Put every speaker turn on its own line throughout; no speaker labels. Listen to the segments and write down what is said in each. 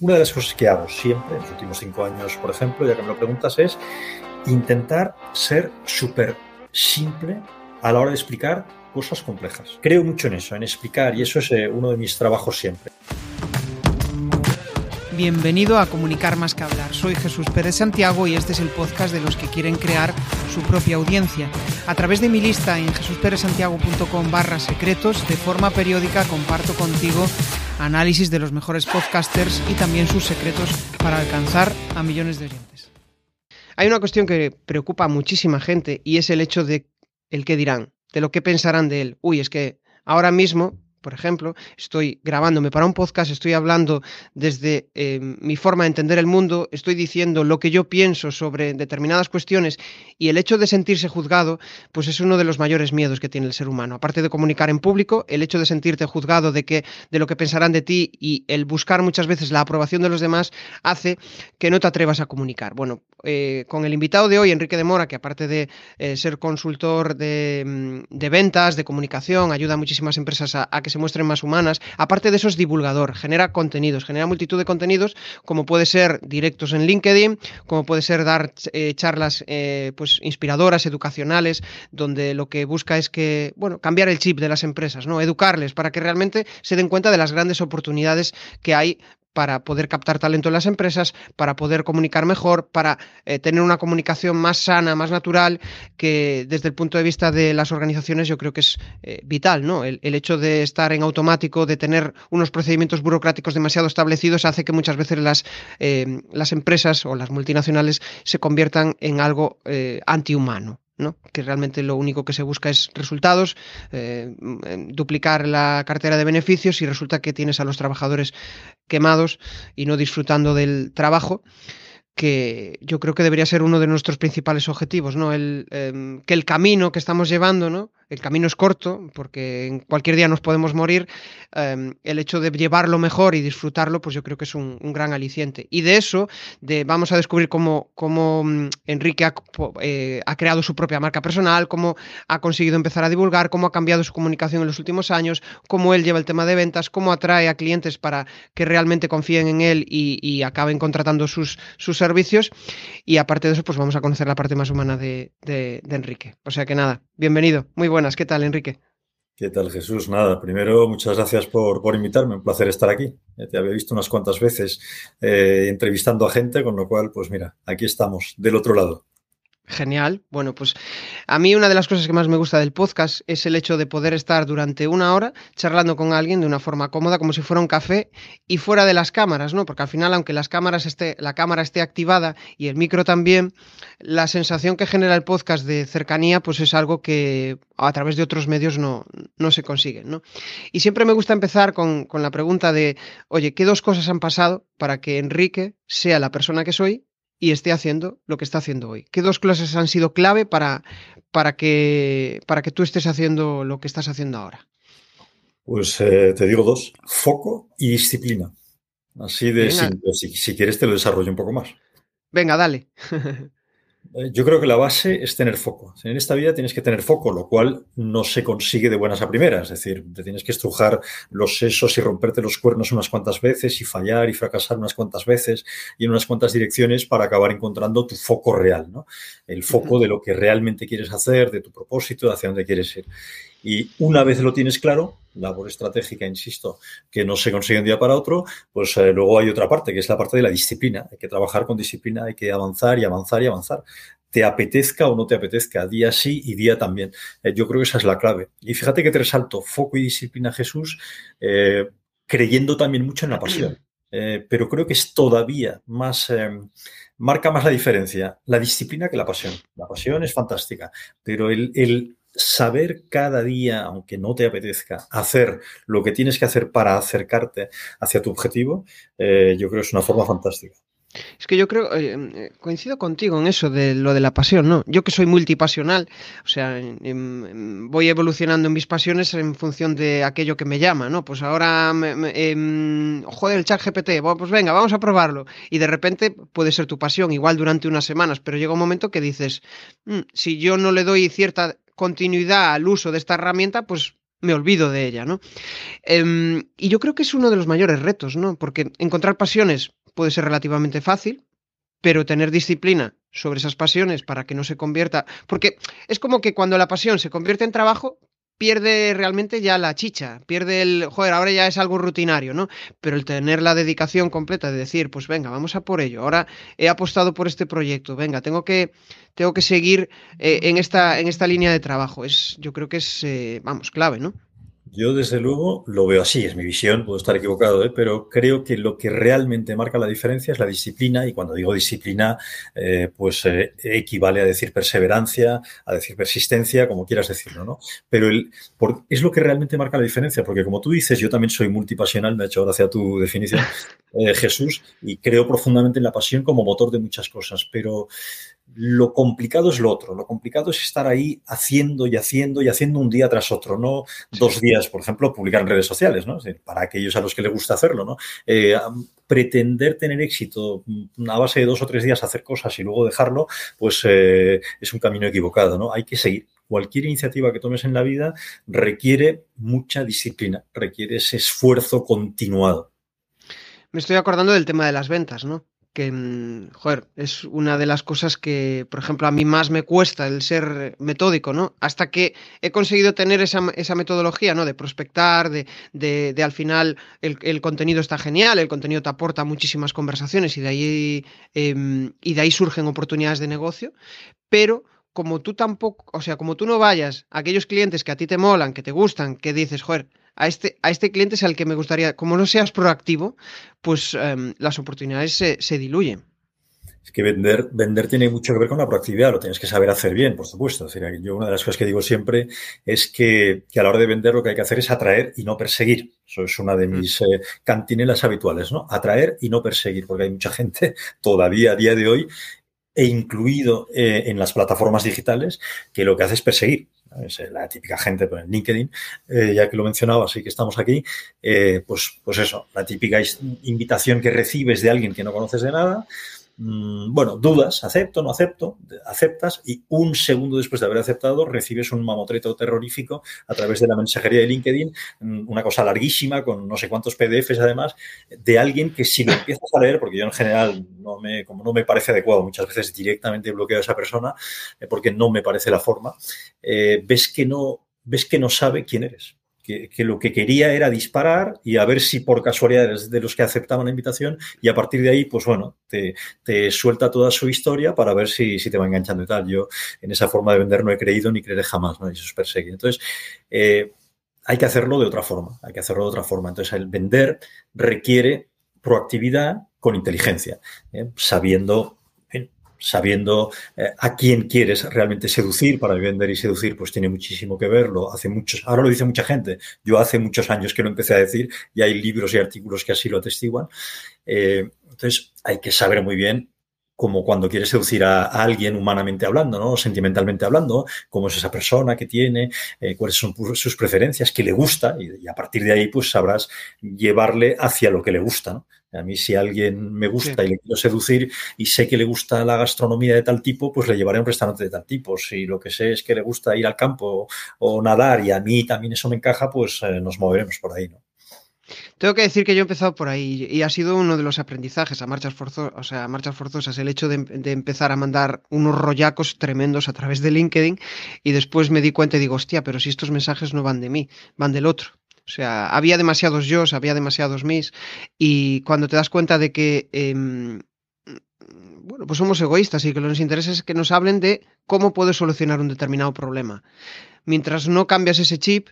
una de las cosas que hago siempre, en los últimos cinco años, por ejemplo, ya que me lo preguntas, es intentar ser súper simple a la hora de explicar cosas complejas. Creo mucho en eso, en explicar, y eso es eh, uno de mis trabajos siempre.
Bienvenido a Comunicar más que hablar. Soy Jesús Pérez Santiago y este es el podcast de los que quieren crear su propia audiencia. A través de mi lista en jesusperezsantiago.com barra secretos, de forma periódica comparto contigo análisis de los mejores podcasters y también sus secretos para alcanzar a millones de oyentes. Hay una cuestión que preocupa a muchísima gente y es el hecho de el qué dirán, de lo que pensarán de él. Uy, es que ahora mismo por ejemplo, estoy grabándome para un podcast, estoy hablando desde eh, mi forma de entender el mundo, estoy diciendo lo que yo pienso sobre determinadas cuestiones y el hecho de sentirse juzgado, pues es uno de los mayores miedos que tiene el ser humano. Aparte de comunicar en público, el hecho de sentirte juzgado de que de lo que pensarán de ti y el buscar muchas veces la aprobación de los demás hace que no te atrevas a comunicar. Bueno, eh, con el invitado de hoy, Enrique de Mora, que aparte de eh, ser consultor de, mm, de, ventas, de comunicación, ayuda a muchísimas empresas a, a que se muestren más humanas. Aparte de eso es divulgador, genera contenidos, genera multitud de contenidos, como puede ser directos en LinkedIn, como puede ser dar eh, charlas eh, pues inspiradoras, educacionales, donde lo que busca es que, bueno, cambiar el chip de las empresas, ¿no? Educarles para que realmente se den cuenta de las grandes oportunidades que hay para poder captar talento en las empresas, para poder comunicar mejor, para eh, tener una comunicación más sana, más natural, que desde el punto de vista de las organizaciones yo creo que es eh, vital, ¿no? El, el, hecho de estar en automático, de tener unos procedimientos burocráticos demasiado establecidos, hace que muchas veces las, eh, las empresas o las multinacionales se conviertan en algo eh, antihumano. ¿No? que realmente lo único que se busca es resultados, eh, duplicar la cartera de beneficios y resulta que tienes a los trabajadores quemados y no disfrutando del trabajo que yo creo que debería ser uno de nuestros principales objetivos, ¿no? El, eh, que el camino que estamos llevando, ¿no? El camino es corto, porque en cualquier día nos podemos morir. Eh, el hecho de llevarlo mejor y disfrutarlo, pues yo creo que es un, gran aliciente. Y de eso, de, vamos a descubrir cómo, cómo mm, Enrique ha, eh, ha, creado su propia marca personal, cómo ha conseguido empezar a divulgar, cómo ha cambiado su comunicación en los últimos años, cómo él lleva el tema de ventas, cómo atrae a clientes para que realmente confíen en él y, y acaben contratando sus, sus servicios. Y aparte de eso, pues vamos a conocer la parte más humana de Enrique. O sea que nada, bienvenido. Muy buenas. ¿Qué tal, Enrique?
¿Qué tal, Jesús? Nada, primero, muchas gracias por, por invitarme. Un placer estar aquí. Eh, te había visto unas cuantas veces eh, entrevistando a gente, con lo cual, pues mira, aquí estamos, del otro lado.
Genial. Bueno, pues a mí una de las cosas que más me gusta del podcast es el hecho de poder estar durante una hora charlando con alguien de una forma cómoda, como si fuera un café y fuera de las cámaras, ¿no? Porque al final, aunque las cámaras esté, la cámara esté activada y el micro también, la sensación que genera el podcast de cercanía, pues es algo que a través de otros medios no, no se consigue, ¿no? Y siempre me gusta empezar con, con la pregunta de, oye, ¿qué dos cosas han pasado para que Enrique sea la persona que soy y esté haciendo lo que está haciendo hoy? ¿Qué dos clases han sido clave para, para, que, para que tú estés haciendo lo que estás haciendo ahora?
Pues eh, te digo dos, foco y disciplina. Así de simple. Si, si, quieres te lo desarrollo un poco más.
Venga, dale.
Eh, Yo creo que la base es tener foco. En esta vida tienes que tener foco, lo cual no se consigue de buenas a primeras. Es decir, te tienes que estrujar los sesos y romperte los cuernos unas cuantas veces y fallar y fracasar unas cuantas veces y en unas cuantas direcciones para acabar encontrando tu foco real, ¿no? El foco de lo que realmente quieres hacer, de tu propósito, de hacia dónde quieres ir. Y una vez lo tienes claro, labor estratégica, insisto, que no se consigue un día para otro, pues eh, luego hay otra parte, que es la parte de la disciplina. Hay que trabajar con disciplina, hay que avanzar y avanzar y avanzar. Te apetezca o no te apetezca, día sí y día también. Eh, yo creo que esa es la clave. Y fíjate que te resalto foco y disciplina, Jesús, eh, creyendo también mucho en la pasión. Pero creo que es todavía más, marca más la diferencia, la disciplina que la pasión. La pasión es fantástica, pero el saber cada día, aunque no te apetezca, hacer lo que tienes que hacer para acercarte hacia tu objetivo, eh, yo creo que es una forma fantástica.
Es que yo creo, eh, coincido contigo en eso de lo de la pasión, ¿no? Yo que soy multipasional, o sea, eh, voy evolucionando en mis pasiones en función de aquello que me llama, ¿no? Pues ahora, eh, joder, el chat GPT, pues venga, vamos a probarlo. Y de repente puede ser tu pasión, igual durante unas semanas, pero llega un momento que dices, mmm, si yo no le doy cierta continuidad al uso de esta herramienta, pues me olvido de ella, ¿no? Em, y yo creo que es uno de los mayores retos, ¿no? Porque encontrar pasiones puede ser relativamente fácil, pero tener disciplina sobre esas pasiones para que no se convierta, porque es como que cuando la pasión se convierte en trabajo, pierde realmente ya la chicha, pierde el, joder, ahora ya es algo rutinario, ¿no? Pero el tener la dedicación completa de decir, pues venga, vamos a por ello, ahora he apostado por este proyecto, venga, tengo que, tengo que seguir eh, en, esta, en esta línea de trabajo, es, yo creo que es, eh, vamos, clave, ¿no?
Yo, desde luego, lo veo así, es mi visión, puedo estar equivocado, ¿eh? pero creo que lo que realmente marca la diferencia es la disciplina, y cuando digo disciplina, eh, pues eh, equivale a decir perseverancia, a decir persistencia, como quieras decirlo, ¿no? Pero el, es lo que realmente marca la diferencia, porque como tú dices, yo también soy multipasional, me ha hecho gracia tu definición, Jesús, y creo profundamente en la pasión como motor de muchas cosas, pero lo complicado es lo otro. Lo complicado es estar ahí haciendo y haciendo y haciendo un día tras otro, no dos días, por ejemplo, publicar en redes sociales, ¿no? Para aquellos a los que les gusta hacerlo, ¿no? Eh, pretender tener éxito a base de dos o tres días hacer cosas y luego dejarlo, pues eh, es un camino equivocado, ¿no? Hay que seguir. Cualquier iniciativa que tomes en la vida requiere mucha disciplina, requiere ese esfuerzo continuado.
Me estoy acordando del tema de las ventas, ¿no? Que, mm, joder, es una de las cosas que, por ejemplo, a mí más me cuesta el ser metódico, ¿no? Hasta que he conseguido tener esa, esa metodología, ¿no? De prospectar, de, de, al final el, contenido está genial, el contenido te aporta muchísimas conversaciones y de ahí, em, y de ahí surgen oportunidades de negocio, pero como tú tampoco, o sea, como tú no vayas a aquellos clientes que a ti te molan, que te gustan, que dices, joder, a este, a este cliente es al que me gustaría, como no seas proactivo, pues em, las oportunidades se, diluyen.
Es que vender, vender tiene mucho que ver con la proactividad, lo tienes que saber hacer bien, por supuesto. yo una de las cosas que digo siempre es que, a la hora de vender lo que hay que hacer es atraer y no perseguir. Eso es una de mm. mis eh, cantinelas habituales, ¿no? Atraer y no perseguir, porque hay mucha gente todavía a día de hoy e incluido eh, en las plataformas digitales que lo que hace es perseguir es la típica gente pues, en LinkedIn, eh, ya que lo mencionaba, así que estamos aquí, eh, pues, pues eso, la típica invitación que recibes de alguien que no conoces de nada, Mm, bueno, dudas, acepto, no acepto, aceptas y un segundo después de haber aceptado recibes un mamotreto terrorífico a través de la mensajería de LinkedIn, mm, una cosa larguísima con no sé cuántos PDFs además, de alguien que si lo empiezas a leer, porque yo en general no me, como no me parece adecuado, muchas veces directamente bloqueo a esa persona eh, porque no me parece la forma, eh, ves que no ves que no sabe quién eres que, lo que quería era disparar y a ver si por casualidad eres de los que aceptaban la invitación y a partir de ahí, pues bueno, te, suelta toda su historia para ver si, si, te va enganchando y tal. Yo en esa forma de vender no he creído ni creeré jamás, ¿no? Y eso es perseguir. Entonces, eh, hay que hacerlo de otra forma, hay que hacerlo de otra forma. Entonces, el vender requiere proactividad con inteligencia, ¿eh? sabiendo sabiendo eh, a quién quieres realmente seducir para vender y seducir, pues tiene muchísimo que verlo. Hace muchos, ahora lo dice mucha gente. Yo hace muchos años que lo empecé a decir y hay libros y artículos que así lo atestiguan. Eh, entonces, hay que saber muy bien como cuando quieres seducir a, alguien humanamente hablando, ¿no? Sentimentalmente hablando, cómo es esa persona que tiene, eh, cuáles son sus preferencias, qué le gusta, y, y, a partir de ahí, pues sabrás llevarle hacia lo que le gusta, ¿no? A mí si alguien me gusta y le quiero seducir y sé que le gusta la gastronomía de tal tipo, pues le llevaré a un restaurante de tal tipo. Si lo que sé es que le gusta ir al campo o nadar y a mí también eso me encaja, pues eh, nos moveremos por ahí, ¿no?
Tengo que decir que yo he empezado por ahí y ha sido uno de los aprendizajes a marchas, o sea, marchas forzosas, el hecho de, de, empezar a mandar unos rollacos tremendos a través de LinkedIn y después me di cuenta y digo, hostia, pero si estos mensajes no van de mí, van del otro. O sea, había demasiados yo, había demasiados mis, y cuando te das cuenta de que, em, bueno, pues somos egoístas y que lo que nos interesa es que nos hablen de cómo puedes solucionar un determinado problema. Mientras no cambias ese chip,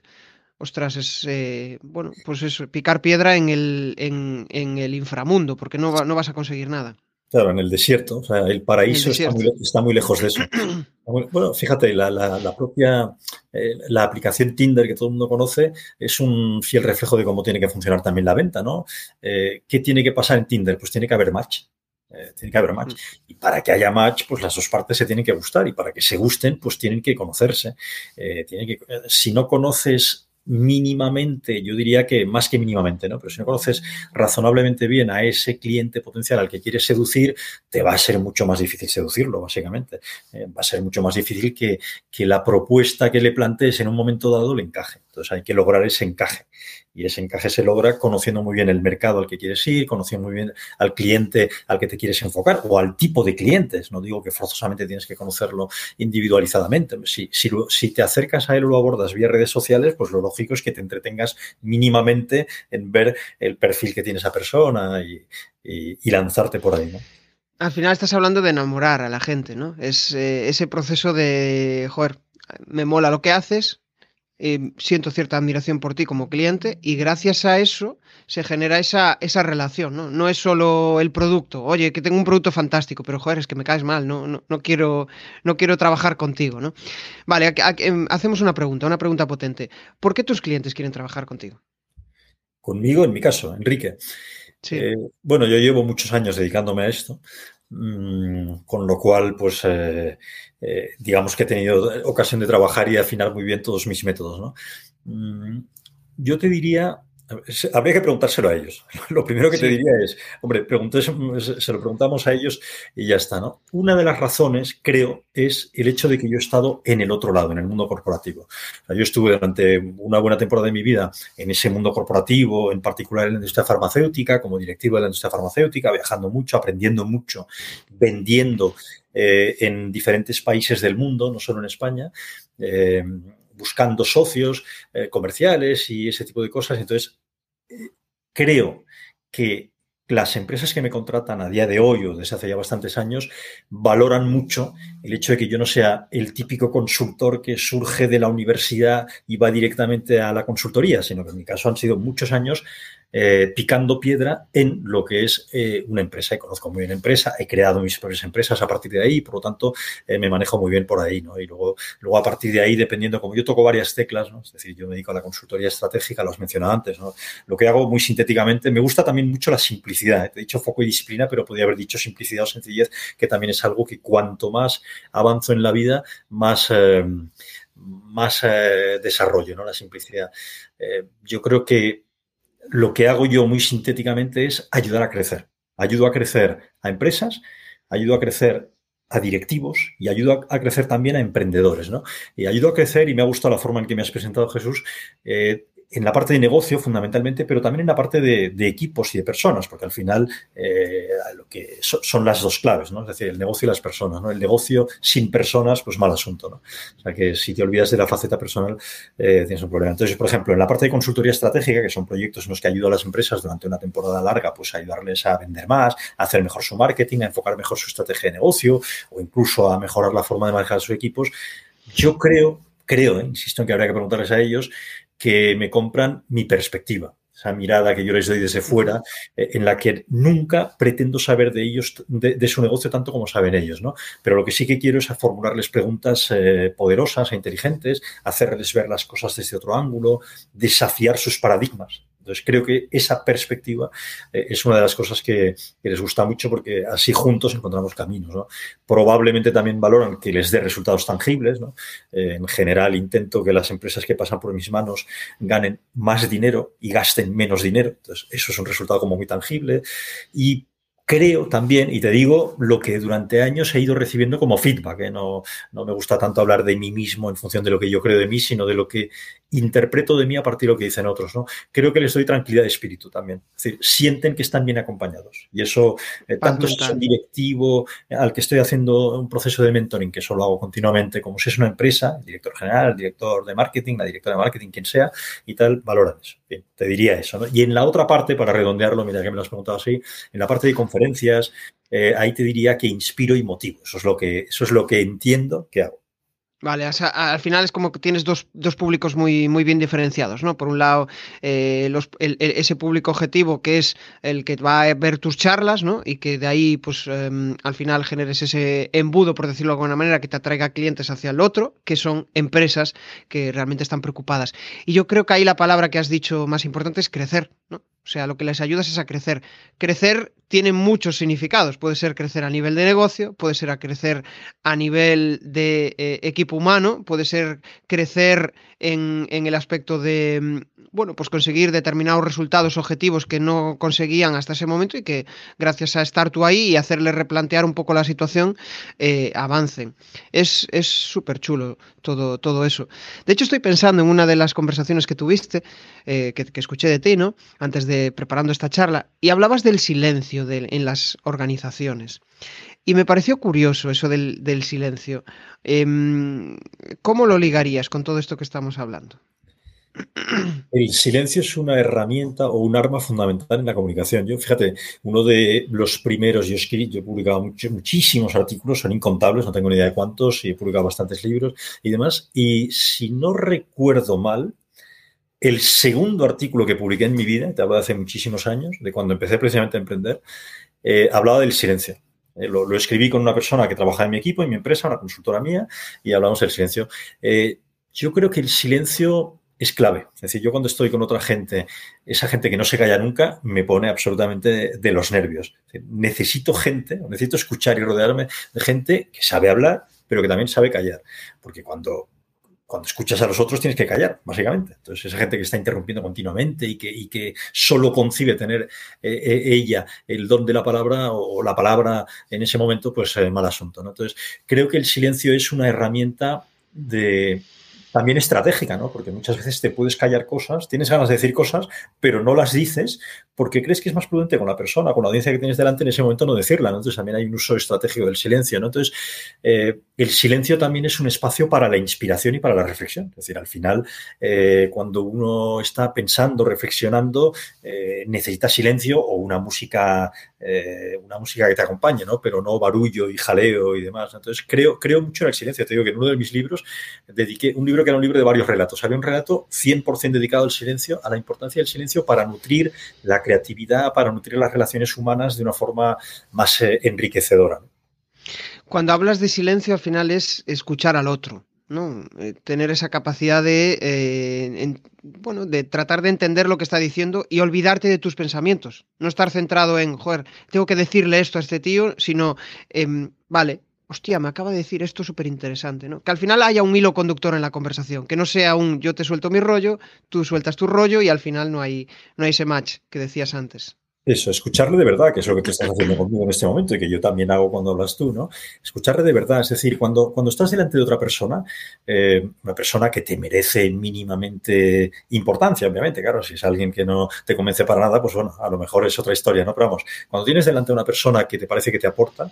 ostras, es, eh, bueno, pues es picar piedra en el, en, en el inframundo, porque no, no vas a conseguir nada.
Claro, en el desierto. O sea, el paraíso Está, muy, lejos de eso. Bueno, fíjate, la, propia eh, la aplicación Tinder que todo el mundo conoce es un fiel reflejo de cómo tiene que funcionar también la venta, ¿no? Eh, ¿Qué tiene que pasar en Tinder? Pues tiene que haber match. Eh, tiene que haber match. Mm. Y para que haya match, pues las dos partes se tienen que gustar. Y para que se gusten, pues tienen que conocerse. tiene que, si no conoces mínimamente, yo diría que más que mínimamente, ¿no? Pero si no conoces razonablemente bien a ese cliente potencial al que quieres seducir, te va a ser mucho más difícil seducirlo, básicamente. Eh, va a ser mucho más difícil que, que la propuesta que le plantees en un momento dado le encaje. Entonces hay que lograr ese encaje. Y ese encaje se logra conociendo muy bien el mercado al que quieres ir, conociendo muy bien al cliente al que te quieres enfocar o al tipo de clientes. No digo que forzosamente tienes que conocerlo individualizadamente. Si, si, te acercas a él o lo abordas vía redes sociales, pues lo lógico es que te entretengas mínimamente en ver el perfil que tiene esa persona y, lanzarte por ahí.
Al final estás hablando de enamorar a la gente, ¿no? Es eh, ese proceso de, joder, me mola lo que haces, eh, siento cierta admiración por ti como cliente y gracias a eso se genera esa, esa relación, ¿no? No es solo el producto, oye, que tengo un producto fantástico, pero joder, es que me caes mal, no, no, no quiero, no quiero trabajar contigo, ¿no? Vale, em, hacemos una pregunta, una pregunta potente. ¿Por qué tus clientes quieren trabajar contigo?
Conmigo, en mi caso, Enrique. Sí. Eh, bueno, yo llevo muchos años dedicándome a esto. Mm, con lo cual, pues, eh, eh, digamos que he tenido ocasión de trabajar y afinar muy bien todos mis métodos. ¿no? Mm, yo te diría Habría que preguntárselo a ellos. Lo primero que sí. te diría es, hombre, se lo preguntamos a ellos y ya está, ¿no? Una de las razones, creo, es el hecho de que yo he estado en el otro lado, en el mundo corporativo. O sea, yo estuve durante una buena temporada de mi vida en ese mundo corporativo, en particular en la industria farmacéutica, como directivo de la industria farmacéutica, viajando mucho, aprendiendo mucho, vendiendo eh, en diferentes países del mundo, no solo en España. Eh, buscando socios eh, comerciales y ese tipo de cosas. Entonces, creo que las empresas que me contratan a día de hoy o desde hace ya bastantes años valoran mucho el hecho de que yo no sea el típico consultor que surge de la universidad y va directamente a la consultoría, sino que en mi caso han sido muchos años eh, picando piedra en lo que es eh, una empresa. Y conozco muy bien empresa, he creado mis propias empresas a partir de ahí, por lo tanto, eh, me manejo muy bien por ahí, ¿no? Y luego, luego a partir de ahí, dependiendo, como yo toco varias teclas, ¿no? Es decir, yo me dedico a la consultoría estratégica, lo has mencionado antes, ¿no? Lo que hago muy sintéticamente, me gusta también mucho la simplicidad. Te he dicho foco y disciplina, pero podría haber dicho simplicidad o sencillez, que también es algo que cuanto más avanzo en la vida, más más eh, desarrollo, ¿no? La simplicidad. Yo creo que lo que hago yo muy sintéticamente es ayudar a crecer. Ayudo a crecer a empresas, ayudo a crecer a directivos y ayudo a, crecer también a emprendedores, ¿no? Y ayudo a crecer, y me ha gustado la forma en que me has presentado, Jesús, eh, en la parte de negocio fundamentalmente, pero también en la parte de, equipos y de personas, porque al final eh, lo que so, son las dos claves, ¿no? Es decir, el negocio y las personas, ¿no? El negocio sin personas, pues mal asunto, ¿no? O sea que si te olvidas de la faceta personal, eh, tienes un problema. Entonces, por ejemplo, en la parte de consultoría estratégica, que son proyectos en los que ayudo a las empresas durante una temporada larga, pues a ayudarles a vender más, a hacer mejor su marketing, a enfocar mejor su estrategia de negocio o incluso a mejorar la forma de manejar sus equipos, yo creo creo, eh, insisto en que habría que preguntarles a ellos, que me compran mi perspectiva, esa mirada que yo les doy desde fuera, eh, en la que nunca pretendo saber de ellos, de, su negocio tanto como saben ellos, ¿no? Pero lo que sí que quiero es formularles preguntas eh, poderosas e inteligentes, hacerles ver las cosas desde otro ángulo, desafiar sus paradigmas. Entonces creo que esa perspectiva eh, es una de las cosas que, les gusta mucho porque así juntos encontramos caminos. ¿no? Probablemente también valoran que les dé resultados tangibles. ¿no? Eh, en general intento que las empresas que pasan por mis manos ganen más dinero y gasten menos dinero. Entonces eso es un resultado como muy tangible. Y creo también, y te digo lo que durante años he ido recibiendo como feedback, ¿eh? no, no, me gusta tanto hablar de mí mismo en función de lo que yo creo de mí, sino de lo que interpreto de mí a partir de lo que dicen otros. ¿no? Creo que les doy tranquilidad de espíritu también. Es decir, sienten que están bien acompañados. Y eso, eh, tanto si es un directivo al que estoy haciendo un proceso de mentoring, que eso lo hago continuamente, como si es una empresa, el director general, el director de marketing, la directora de marketing, quien sea, y tal, valoran eso. Bien, te diría eso. ¿no? Y en la otra parte, para redondearlo, mira que me lo has preguntado así, en la parte de conferencias, eh, ahí te diría que inspiro y motivo. Eso es lo que, eso es lo que entiendo que hago.
Vale, o sea, al final es como que tienes dos, dos públicos muy, muy bien diferenciados, ¿no? Por un lado, eh, los, el, ese público objetivo que es el que va a ver tus charlas, ¿no? Y que de ahí, pues, eh, al final generes ese embudo, por decirlo de alguna manera, que te atraiga clientes hacia el otro, que son empresas que realmente están preocupadas. Y yo creo que ahí la palabra que has dicho más importante es crecer, ¿no? O sea, lo que les ayudas es a crecer. Crecer tiene muchos significados. Puede ser crecer a nivel de negocio, puede ser a crecer a nivel de eh, equipo humano, puede ser crecer en, en, el aspecto de, mm, bueno, pues conseguir determinados resultados objetivos que no conseguían hasta ese momento y que gracias a estar tú ahí y hacerle replantear un poco la situación, eh, avancen. Es súper chulo todo, todo eso. De hecho, estoy pensando en una de las conversaciones que tuviste, eh, que, que, escuché de ti, ¿no? Antes de preparando esta charla, y hablabas del silencio en las organizaciones. Y me pareció curioso eso del, del silencio. Eh, ¿Cómo lo ligarías con todo esto que estamos hablando?
El silencio es una herramienta o un arma fundamental en la comunicación. Yo, fíjate, uno de los primeros, yo, escribí, yo he publicado much, muchísimos artículos, son incontables, no tengo ni idea de cuántos, y he publicado bastantes libros y demás. Y si no recuerdo mal, el segundo artículo que publiqué en mi vida, te hablo de hace muchísimos años, de cuando empecé precisamente a emprender, eh, hablaba del silencio. Eh, lo, escribí con una persona que trabaja en mi equipo, en mi empresa, una consultora mía, y hablamos del silencio. Eh, yo creo que el silencio es clave. Es decir, yo cuando estoy con otra gente, esa gente que no se calla nunca, me pone absolutamente de los nervios. necesito gente, necesito escuchar y rodearme de gente que sabe hablar, pero que también sabe callar. Porque cuando, cuando escuchas a los otros tienes que callar, básicamente. Entonces, esa gente que está interrumpiendo continuamente y que, solo concibe tener eh, ella el don de la palabra o, la palabra en ese momento, pues eh, mal asunto. Entonces, creo que el silencio es una herramienta de, también estratégica, ¿no? Porque muchas veces te puedes callar cosas, tienes ganas de decir cosas, pero no las dices porque crees que es más prudente con la persona, con la audiencia que tienes delante en ese momento no decirla. Entonces también hay un uso estratégico del silencio. Entonces, eh, el silencio también es un espacio para la inspiración y para la reflexión. Es decir, al final, eh, cuando uno está pensando, reflexionando, eh, necesita silencio o una música, eh, una música que te acompañe, ¿no? Pero no barullo y jaleo y demás. Entonces, creo, creo mucho en el silencio. Te digo que en uno de mis libros dediqué un libro que era un libro de varios relatos. Había un relato 100% dedicado al silencio, a la importancia del silencio para nutrir la creatividad, para nutrir las relaciones humanas de una forma más enriquecedora. ¿no?
Cuando hablas de silencio, al final es escuchar al otro, ¿no? Eh, tener esa capacidad de, eh, en, bueno, de tratar de entender lo que está diciendo y olvidarte de tus pensamientos. No estar centrado en, joder, tengo que decirle esto a este tío, sino, eh, vale, hostia, me acaba de decir esto súper interesante, ¿no? Que al final haya un hilo conductor en la conversación, que no sea un yo te suelto mi rollo, tú sueltas tu rollo y al final no hay, no hay ese match que decías antes.
Eso, escucharle de verdad, que es lo que tú estás haciendo conmigo en este momento y que yo también hago cuando hablas tú, ¿no? Escucharle de verdad, es decir, cuando, cuando estás delante de otra persona, eh, una persona que te merece mínimamente importancia, obviamente, claro, si es alguien que no te convence para nada, pues bueno, a lo mejor es otra historia, ¿no? Pero vamos, cuando tienes delante de una persona que te parece que te aporta,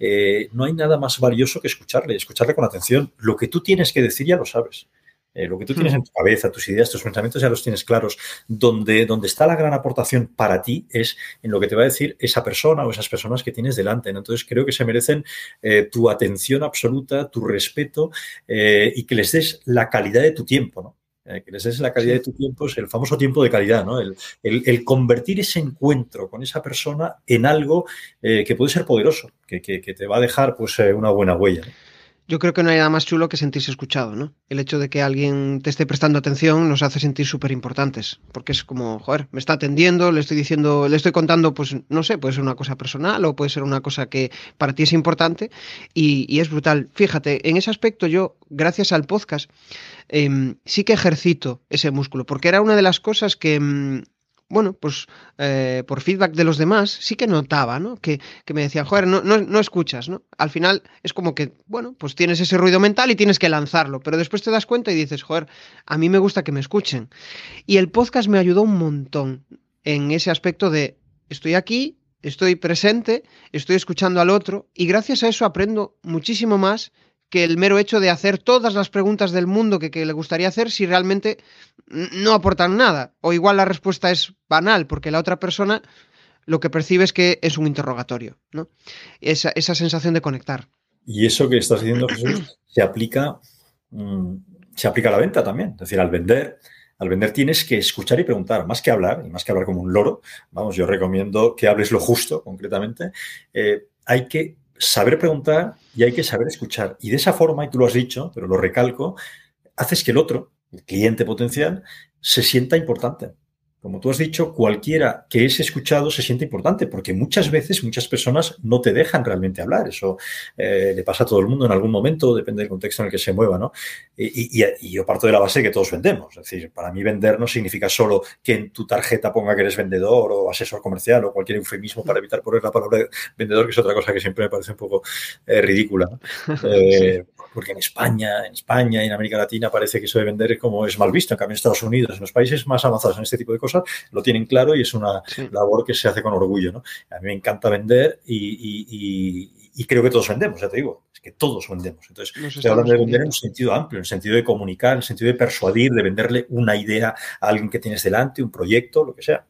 eh, no hay nada más valioso que escucharle, escucharle con atención. Lo que tú tienes que decir ya lo sabes. Eh, lo que tú tienes en tu cabeza, tus ideas, tus pensamientos ya los tienes claros. Donde, donde está la gran aportación para ti es en lo que te va a decir esa persona o esas personas que tienes delante. ¿no? Entonces creo que se merecen eh, tu atención absoluta, tu respeto eh, y que les des la calidad de tu tiempo. ¿no? Que les des la calidad de tu tiempo, es el famoso tiempo de calidad, ¿no? El, el, el convertir ese encuentro con esa persona en algo eh, que puede ser poderoso, que, que, que, te va a dejar pues eh, una buena huella. ¿no?
Yo creo que no hay nada más chulo que sentirse escuchado, ¿no? El hecho de que alguien te esté prestando atención nos hace sentir súper importantes, porque es como, joder, me está atendiendo, le estoy diciendo, le estoy contando, pues no sé, puede ser una cosa personal o puede ser una cosa que para ti es importante y, es brutal. Fíjate, en ese aspecto yo, gracias al podcast, eh, sí que ejercito ese músculo, porque era una de las cosas que mm, bueno, pues eh, por feedback de los demás, sí que notaba, ¿no? Que, que me decían, joder, no, no, no, escuchas, ¿no? Al final es como que, bueno, pues tienes ese ruido mental y tienes que lanzarlo, pero después te das cuenta y dices, joder, a mí me gusta que me escuchen. Y el podcast me ayudó un montón en ese aspecto de, estoy aquí, estoy presente, estoy escuchando al otro y gracias a eso aprendo muchísimo más que el mero hecho de hacer todas las preguntas del mundo que, que, le gustaría hacer si realmente no aportan nada. O igual la respuesta es banal, porque la otra persona lo que percibe es que es un interrogatorio, ¿no? Esa, esa sensación de conectar.
Y eso que estás diciendo, Jesús, se aplica, mmm, se aplica a la venta también. Es decir, al vender, al vender tienes que escuchar y preguntar, más que hablar, y más que hablar como un loro, vamos, yo recomiendo que hables lo justo, concretamente, eh, hay que saber preguntar y hay que saber escuchar. Y de esa forma, y tú lo has dicho, pero lo recalco, haces que el otro, el cliente potencial, se sienta importante. Como tú has dicho, cualquiera que es escuchado se siente importante, porque muchas veces muchas personas no te dejan realmente hablar. Eso eh, le pasa a todo el mundo en algún momento, depende del contexto en el que se mueva, ¿no? Y, yo parto de la base de que todos vendemos. Es decir, para mí vender no significa solo que en tu tarjeta ponga que eres vendedor o asesor comercial o cualquier eufemismo para evitar poner la palabra vendedor, que es otra cosa que siempre me parece un poco eh, ridícula. Eh, porque en España, en España y en América Latina parece que eso de vender es como es mal visto. En cambio, en Estados Unidos, en los países más avanzados en este tipo de cosas, lo tienen claro y es una labor que se hace con orgullo. ¿no? A mí me encanta vender y, creo que todos vendemos, ya te digo, es que todos vendemos. Entonces, estoy hablando de vender en un sentido amplio, en el sentido de comunicar, en el sentido de persuadir, de venderle una idea a alguien que tienes delante, un proyecto, lo que sea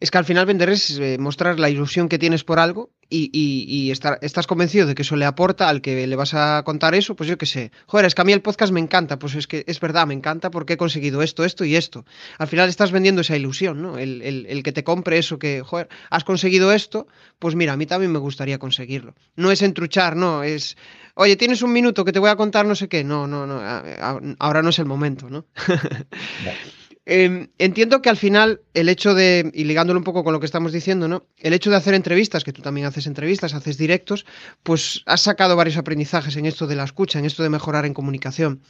es que al final vender es eh, mostrar la ilusión que tienes por algo y, estar, estás convencido de que eso le aporta al que le vas a contar eso, pues yo qué sé. Joder, es que a mí el podcast me encanta, pues es que es verdad, me encanta porque he conseguido esto, esto y esto. Al final estás vendiendo esa ilusión, ¿no? El, el que te compre eso que, joder, has conseguido esto, pues mira, a mí también me gustaría conseguirlo. No es entruchar, no, es, oye, tienes un minuto que te voy a contar no sé qué. No, no, no, ahora no es el momento, ¿no? Em, entiendo que al final el hecho de, y ligándolo un poco con lo que estamos diciendo, ¿no? El hecho de hacer entrevistas, que tú también haces entrevistas, haces directos, pues has sacado varios aprendizajes en esto de la escucha, en esto de mejorar en comunicación.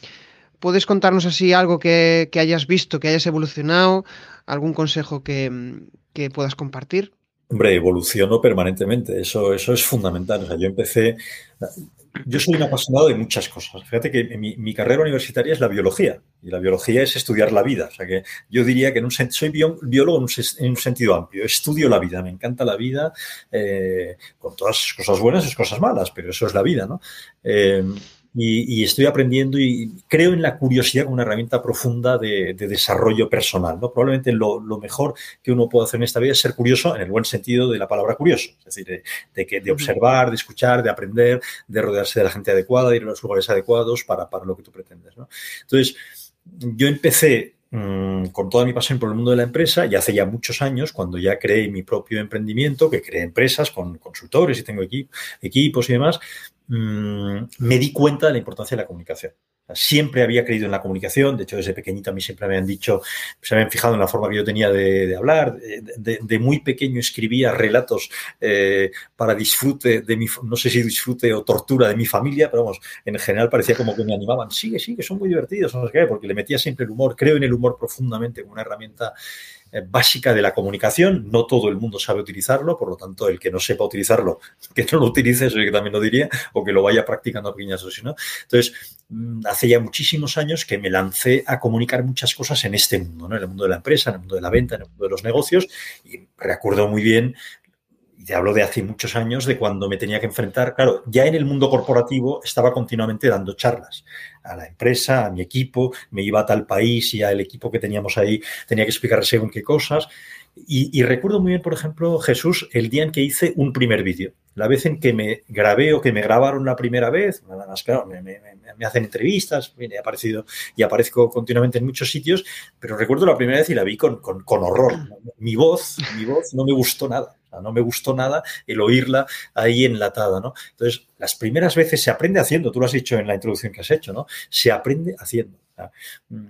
¿Puedes contarnos así algo que, hayas visto, que hayas evolucionado? ¿Algún consejo que, que puedas compartir?
Hombre, evoluciono permanentemente, eso, eso es fundamental. O sea, yo empecé, yo soy un apasionado de muchas cosas. Fíjate que mi, carrera universitaria es la biología y la biología es estudiar la vida. O sea que yo diría que en un, soy biólogo en un, sentido amplio. Estudio la vida, me encanta la vida eh, con todas sus cosas buenas y cosas malas, pero eso es la vida, ¿no? Eh, y, estoy aprendiendo y creo en la curiosidad como una herramienta profunda de, desarrollo personal. ¿no? Probablemente lo, mejor que uno puede hacer en esta vida es ser curioso en el buen sentido de la palabra curioso, es decir, de, que, de observar, de escuchar, de aprender, de rodearse de la gente adecuada, de ir a los lugares adecuados para, para lo que tú pretendes. ¿no? Entonces, yo empecé mm, con toda mi pasión por el mundo de la empresa y hace ya muchos años, cuando ya creé mi propio emprendimiento, que creé empresas con consultores y tengo equipos y demás, Mm, me di cuenta de la importancia de la comunicación. Siempre había creído en la comunicación, de hecho desde pequeñito a mí siempre me habían dicho, se habían fijado en la forma que yo tenía de, hablar, de, muy pequeño escribía relatos eh, para disfrute de mi, no sé si disfrute o tortura de mi familia, pero vamos, en general parecía como que me animaban, sigue, sigue, son muy divertidos, no sé qué, porque le metía siempre el humor, creo en el humor profundamente como una herramienta básica de la comunicación. No todo el mundo sabe utilizarlo, por lo tanto, el que no sepa utilizarlo, que no lo utilice, eso que también lo diría, o que lo vaya practicando a pequeñas dosis, ¿no? Entonces, mm, hace ya muchísimos años que me lancé a comunicar muchas cosas en este mundo, ¿no? En el mundo de la empresa, en el mundo de la venta, en el mundo de los negocios, y recuerdo muy bien y te hablo de hace muchos años, de cuando me tenía que enfrentar, claro, ya en el mundo corporativo estaba continuamente dando charlas a la empresa, a mi equipo, me iba a tal país y al equipo que teníamos ahí tenía que explicar según qué cosas. Y, recuerdo muy bien, por ejemplo, Jesús, el día en que hice un primer vídeo. La vez en que me grabé o que me grabaron la primera vez, nada más claro, me, hacen entrevistas, he aparecido y aparezco continuamente en muchos sitios, pero recuerdo la primera vez y la vi con, con, con horror. Mi voz, mi voz no me gustó nada no me gustó nada el oírla ahí enlatada, ¿no? Entonces, las primeras veces se aprende haciendo, tú lo has dicho en la introducción que has hecho, ¿no? Se aprende haciendo. Mm,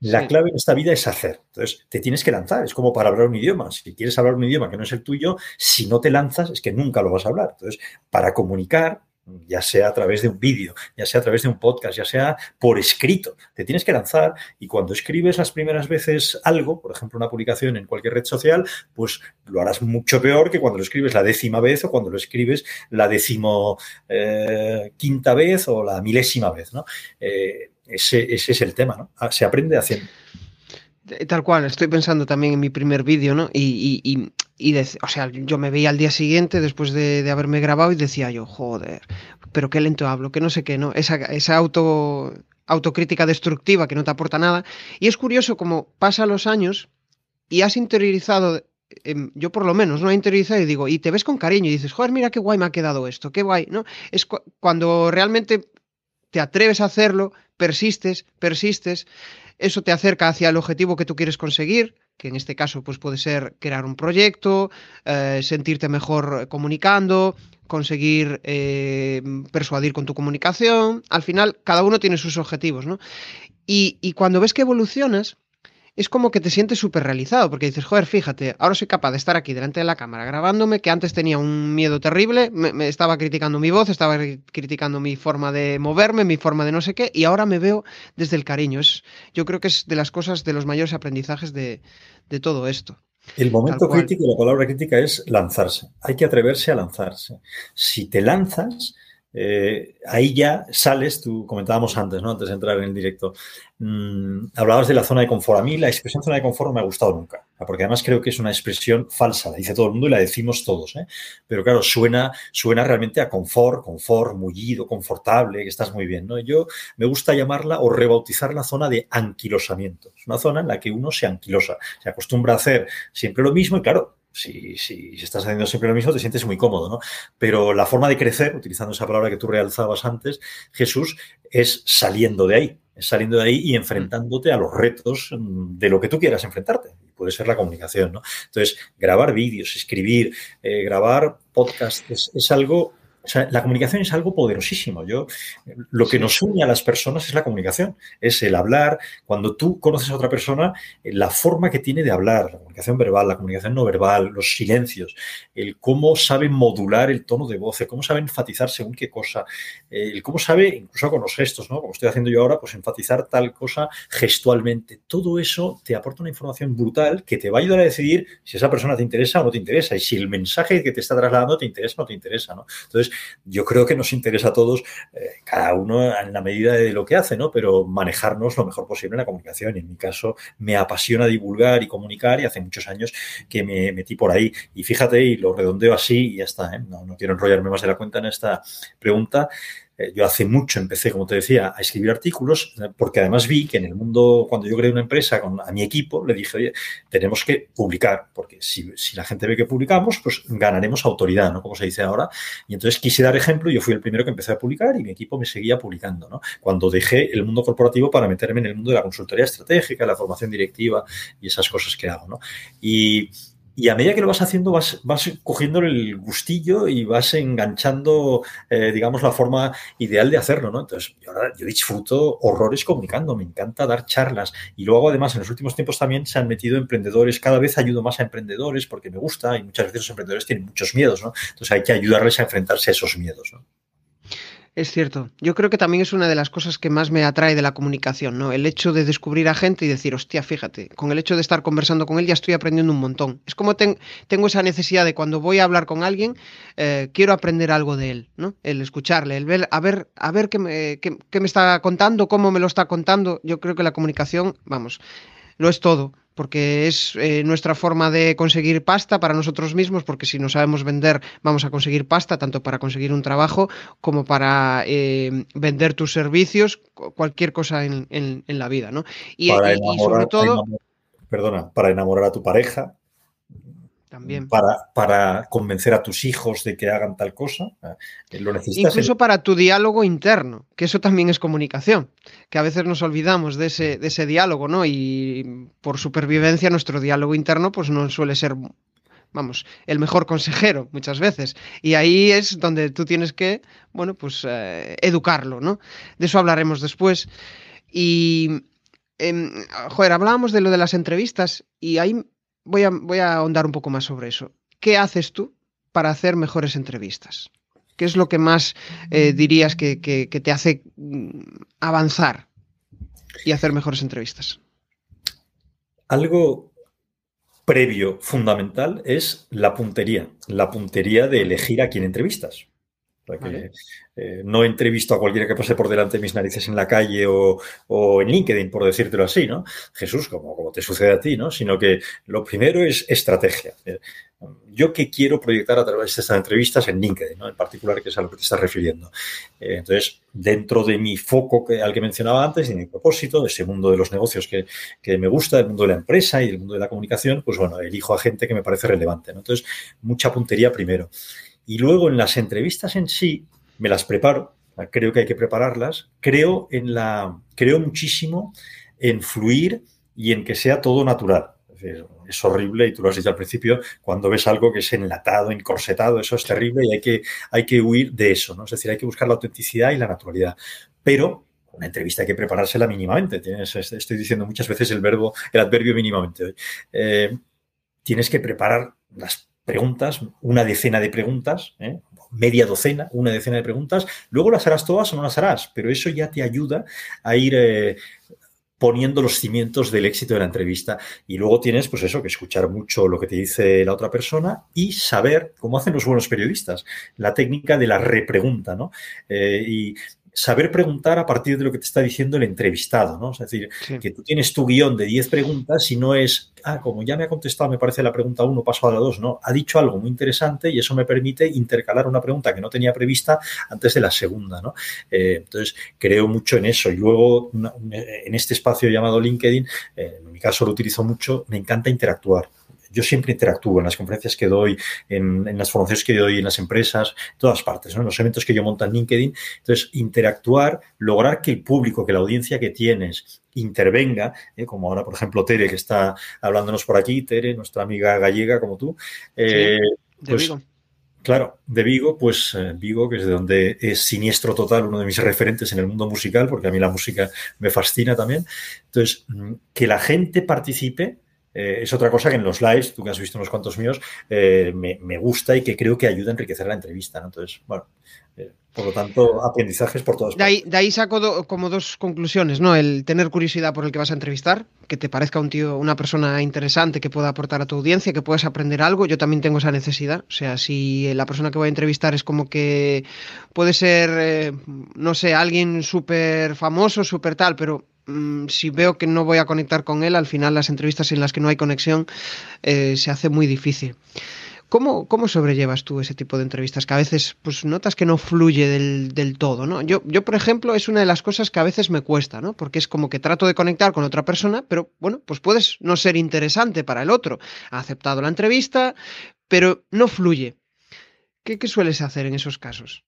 la clave en esta vida es hacer. Entonces, te tienes que lanzar. Es como para hablar un idioma. Si quieres hablar un idioma que no es el tuyo, si no te lanzas, es que nunca lo vas a hablar. Entonces, para comunicar, ya sea a través de un vídeo, ya sea a través de un podcast, ya sea por escrito. Te tienes que lanzar y cuando escribes las primeras veces algo, por ejemplo, una publicación en cualquier red social, pues lo harás mucho peor que cuando lo escribes la décima vez o cuando lo escribes la décimo eh, quinta vez o la milésima vez, ¿no? Eh, ese, es el tema, ¿no? Ah, se aprende haciendo.
Tal cual, estoy pensando también en mi primer vídeo, ¿no? y, y, o sea, yo me veía al día siguiente después de, haberme grabado y decía yo, joder, pero qué lento hablo, que no sé qué, ¿no? Esa, esa auto, autocrítica destructiva que no te aporta nada. Y es curioso como pasan los años y has interiorizado, em, yo por lo menos, ¿no? He interiorizado y digo, y te ves con cariño y dices, joder, mira qué guay me ha quedado esto, qué guay, ¿no? Es cuando realmente te atreves a hacerlo, persistes, persistes, eso te acerca hacia el objetivo que tú quieres conseguir, que en este caso pues, puede ser crear un proyecto, eh, sentirte mejor comunicando, conseguir eh, persuadir con tu comunicación. Al final, cada uno tiene sus objetivos, ¿no? Y, cuando ves que evolucionas, es como que te sientes súper realizado, porque dices, joder, fíjate, ahora soy capaz de estar aquí delante de la cámara grabándome, que antes tenía un miedo terrible, me, estaba criticando mi voz, estaba criticando mi forma de moverme, mi forma de no sé qué, y ahora me veo desde el cariño. Es, yo creo que es de las cosas, de los mayores aprendizajes de, de todo esto.
El momento crítico, la palabra crítica es lanzarse. Hay que atreverse a lanzarse. Si te lanzas, eh, ahí ya sales, tú comentábamos antes, ¿no? Antes de entrar en el directo, mm, hablabas de la zona de confort. A mí la expresión zona de confort no me ha gustado nunca, porque además creo que es una expresión falsa, la dice todo el mundo y la decimos todos, ¿eh? Pero claro, suena, suena realmente a confort, confort, mullido, confortable, que estás muy bien, ¿no? Yo me gusta llamarla o rebautizar la zona de anquilosamiento. Es una zona en la que uno se anquilosa, se acostumbra a hacer siempre lo mismo y claro, si, si, estás haciendo siempre lo mismo, te sientes muy cómodo, ¿no? Pero la forma de crecer, utilizando esa palabra que tú realzabas antes, Jesús, es saliendo de ahí, es saliendo de ahí y enfrentándote a los retos de lo que tú quieras enfrentarte. Puede ser la comunicación, ¿no? Entonces, grabar vídeos, escribir, eh, grabar podcasts, es algo o sea, la comunicación es algo poderosísimo. Yo, lo que nos une a las personas es la comunicación, es el hablar. Cuando tú conoces a otra persona, la forma que tiene de hablar, la comunicación verbal, la comunicación no verbal, los silencios, el cómo sabe modular el tono de voz, el cómo sabe enfatizar según qué cosa, el cómo sabe, incluso con los gestos, ¿no? Como estoy haciendo yo ahora, pues enfatizar tal cosa gestualmente. Todo eso te aporta una información brutal que te va a ayudar a decidir si esa persona te interesa o no te interesa y si el mensaje que te está trasladando te interesa o no te interesa, ¿no? Entonces, yo creo que nos interesa a todos, eh, cada uno en la medida de lo que hace, ¿no? Pero manejarnos lo mejor posible en la comunicación. En mi caso, me apasiona divulgar y comunicar y hace muchos años que me metí por ahí. Y fíjate, y lo redondeo así y ya está, ¿eh? no, no quiero enrollarme más de la cuenta en esta pregunta. Eh, yo hace mucho empecé, como te decía, a escribir artículos, porque además vi que en el mundo, cuando yo creé una empresa con, a mi equipo, le dije, oye, tenemos que publicar, porque si, la gente ve que publicamos, pues ganaremos autoridad, ¿no? Como se dice ahora. Y entonces quise dar ejemplo, yo fui el primero que empecé a publicar y mi equipo me seguía publicando, ¿no? Cuando dejé el mundo corporativo para meterme en el mundo de la consultoría estratégica, la formación directiva y esas cosas que hago, ¿no? Y y a medida que lo vas haciendo, vas, vas cogiendo el gustillo y vas enganchando, eh, digamos, la forma ideal de hacerlo, ¿no? Entonces, yo, yo disfruto horrores comunicando, me encanta dar charlas. Y luego, además, en los últimos tiempos también se han metido emprendedores. Cada vez ayudo más a emprendedores porque me gusta y muchas veces los emprendedores tienen muchos miedos, ¿no? Entonces, hay que ayudarles a enfrentarse a esos miedos, ¿no?
Es cierto. Yo creo que también es una de las cosas que más me atrae de la comunicación, ¿no? El hecho de descubrir a gente y decir, hostia, fíjate, con el hecho de estar conversando con él ya estoy aprendiendo un montón. Es como tengo esa necesidad de cuando voy a hablar con alguien, eh, quiero aprender algo de él, ¿no? El escucharle, el ver, a ver, a ver qué me, qué me está contando, cómo me lo está contando. Yo creo que la comunicación, vamos, lo es todo porque es eh, nuestra forma de conseguir pasta para nosotros mismos, porque si no sabemos vender vamos a conseguir pasta, tanto para conseguir un trabajo como para eh, vender tus servicios, cualquier cosa en, la vida, ¿no?
Y, sobre todo... perdona, para enamorar a tu pareja,
también.
Para, para, convencer a tus hijos de que hagan tal cosa.
Eh, lo necesitas Incluso para tu diálogo interno, que eso también es comunicación, que a veces nos olvidamos de ese, de ese diálogo, ¿no? Y por supervivencia nuestro diálogo interno pues no suele ser vamos, el mejor consejero muchas veces. Y ahí es donde tú tienes que, bueno, pues eh, educarlo, ¿no? De eso hablaremos después. Y, em, joder, hablábamos de lo de las entrevistas y ahí voy a, voy a ahondar un poco más sobre eso. ¿Qué haces tú para hacer mejores entrevistas? ¿Qué es lo que más eh, dirías que, te hace mm, avanzar y hacer mejores entrevistas?
Algo previo, fundamental, es la puntería. La puntería de elegir a quién entrevistas. Eh, no entrevisto a cualquiera que pase por delante de mis narices en la calle o, en LinkedIn, por decírtelo así, ¿no? Jesús, como, como, te sucede a ti, ¿no? Sino que lo primero es estrategia. Eh, yo qué quiero proyectar a través de estas entrevistas en LinkedIn, ¿no? En particular, que es a lo que te estás refiriendo. Eh, entonces, dentro de mi foco que, al que mencionaba antes, de mi propósito, de ese mundo de los negocios que, que me gusta, el mundo de la empresa y el mundo de la comunicación, pues bueno, elijo a gente que me parece relevante, ¿no? Entonces, mucha puntería primero. Y luego en las entrevistas en sí, me las preparo, creo que hay que prepararlas, creo, en la, creo muchísimo en fluir y en que sea todo natural. Es, horrible, y tú lo has dicho al principio, cuando ves algo que es enlatado, encorsetado, eso es terrible y hay que, hay que huir de eso, ¿no? Es decir, hay que buscar la autenticidad y la naturalidad. Pero una entrevista hay que preparársela mínimamente. Tienes, estoy diciendo muchas veces el verbo, el adverbio mínimamente. Eh, tienes que preparar las preguntas, una decena de preguntas, ¿eh? media docena, una decena de preguntas. Luego las harás todas o no las harás, pero eso ya te ayuda a ir eh, poniendo los cimientos del éxito de la entrevista. Y luego tienes, pues eso, que escuchar mucho lo que te dice la otra persona y saber, cómo hacen los buenos periodistas, la técnica de la repregunta, ¿no? Eh, y saber preguntar a partir de lo que te está diciendo el entrevistado, ¿no? Es decir, que tú tienes tu guion de 10 preguntas y no es, ah, como ya me ha contestado, me parece la pregunta 1, paso a la 2, no, ha dicho algo muy interesante y eso me permite intercalar una pregunta que no tenía prevista antes de la segunda, ¿no? Eh, entonces, creo mucho en eso y luego en este espacio llamado LinkedIn, eh, en mi caso lo utilizo mucho, me encanta interactuar yo siempre interactúo en las conferencias que doy, en, las formaciones que doy en las empresas, en todas partes, en los eventos que yo monto en LinkedIn. Entonces, interactuar, lograr que el público, que la audiencia que tienes intervenga, ¿eh? como ahora, por ejemplo, Tere, que está hablándonos por aquí, Tere, nuestra amiga gallega como tú.
Eh, de pues, Vigo.
Claro, de Vigo, pues eh, Vigo, que es de donde es siniestro total, uno de mis referentes en el mundo musical, porque a mí la música me fascina también. Entonces, mm, que la gente participe eh, es otra cosa que en los lives, tú que has visto unos cuantos míos, eh, me, gusta y que creo que ayuda a enriquecer la entrevista. Entonces, bueno, eh, por lo tanto, aprendizajes por todas
de ahí, De ahí saco como dos conclusiones, ¿no? El tener curiosidad por el que vas a entrevistar, que te parezca un tío, una persona interesante que pueda aportar a tu audiencia, que puedas aprender algo. Yo también tengo esa necesidad. O sea, si la persona que voy a entrevistar es como que puede ser, no sé, alguien súper famoso, súper tal, pero Mm, si veo que no voy a conectar con él, al final las entrevistas en las que no hay conexión eh, se hace muy difícil. ¿Cómo, ¿Cómo, sobrellevas tú ese tipo de entrevistas? Que a veces pues, notas que no fluye del, todo, ¿no? Yo, yo, por ejemplo, es una de las cosas que a veces me cuesta, ¿no? Porque es como que trato de conectar con otra persona, pero bueno, pues puedes no ser interesante para el otro. Ha aceptado la entrevista, pero no fluye. ¿Qué, qué sueles hacer en esos casos?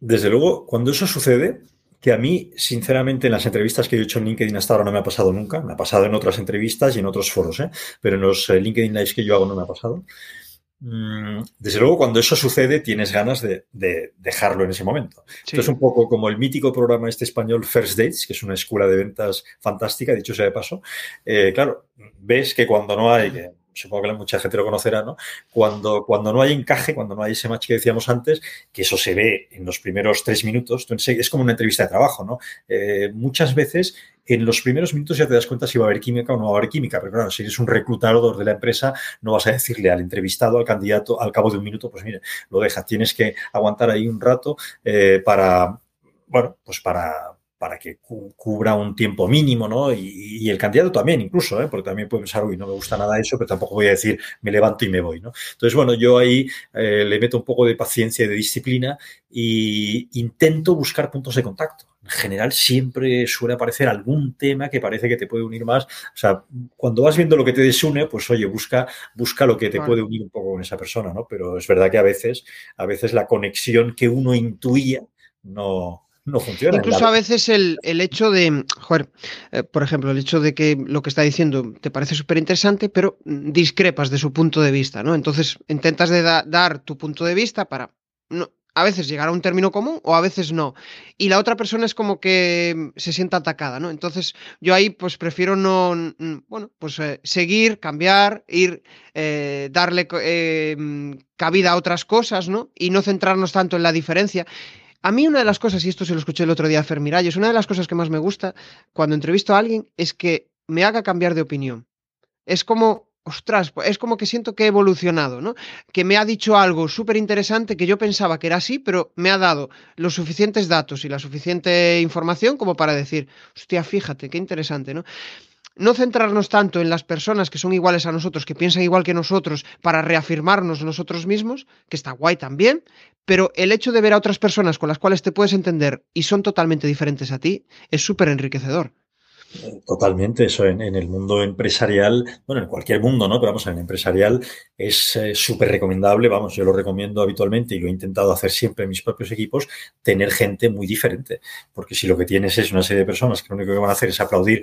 Desde luego, cuando eso sucede, que a mí, sinceramente, en las entrevistas que he hecho en LinkedIn hasta ahora no me ha pasado nunca. Me ha pasado en otras entrevistas y en otros foros, ¿eh? pero en los eh, LinkedIn Lives que yo hago no me ha pasado. Mm, desde luego, cuando eso sucede, tienes ganas de, dejarlo en ese momento. Esto es un poco como el mítico programa este español First Dates, que es una escuela de ventas fantástica, dicho sea de paso. Eh, claro, ves que cuando no hay, supongo que mucha gente lo conocerá, ¿no? Cuando, cuando no hay encaje, cuando no hay ese match que decíamos antes, que eso se ve en los primeros tres minutos, es como una entrevista de trabajo, ¿no? Eh, muchas veces en los primeros minutos ya te das cuenta si va a haber química o no va a haber química, pero claro, si eres un reclutador de la empresa, no vas a decirle al entrevistado, al candidato, al cabo de un minuto, pues mire, lo deja, tienes que aguantar ahí un rato eh, para, bueno, pues para, para que cubra un tiempo mínimo, ¿no? Y, el candidato también, incluso, ¿eh? porque también puede pensar, uy, no me gusta nada eso, pero tampoco voy a decir, me levanto y me voy, ¿no? Entonces, bueno, yo ahí eh, le meto un poco de paciencia y de disciplina e intento buscar puntos de contacto. En general, siempre suele aparecer algún tema que parece que te puede unir más. O sea, cuando vas viendo lo que te desune, pues oye, busca, busca lo que te puede unir un poco con esa persona, ¿no? Pero es verdad que a veces, a veces la conexión que uno intuía no, no funciona.
Incluso a veces el, hecho de, joder, eh, por ejemplo, el hecho de que lo que está diciendo te parece súper interesante, pero discrepas de su punto de vista, ¿no? Entonces intentas de dar tu punto de vista para no, a veces llegar a un término común o a veces no. Y la otra persona es como que se sienta atacada, ¿no? Entonces yo ahí pues prefiero no, bueno, pues eh, seguir, cambiar, ir, eh, darle cabida a otras cosas, ¿no? Y no centrarnos tanto en la diferencia. A mí una de las cosas, y esto se lo escuché el otro día a Fermiralles, una de las cosas que más me gusta cuando entrevisto a alguien es que me haga cambiar de opinión. Es como, ostras, es como que siento que he evolucionado, ¿no? Que me ha dicho algo súper interesante que yo pensaba que era así, pero me ha dado los suficientes datos y la suficiente información como para decir, hostia, fíjate, qué interesante, ¿no? No centrarnos tanto en las personas que son iguales a nosotros, que piensan igual que nosotros, para reafirmarnos nosotros mismos, que está guay también, pero el hecho de ver a otras personas con las cuales te puedes entender y son totalmente diferentes a ti es súper enriquecedor.
Totalmente, eso en, el mundo empresarial, bueno, en cualquier mundo, ¿no? Pero vamos, en el empresarial es eh, súper recomendable, vamos, yo lo recomiendo habitualmente y lo he intentado hacer siempre en mis propios equipos, tener gente muy diferente, porque si lo que tienes es una serie de personas que lo único que van a hacer es aplaudir,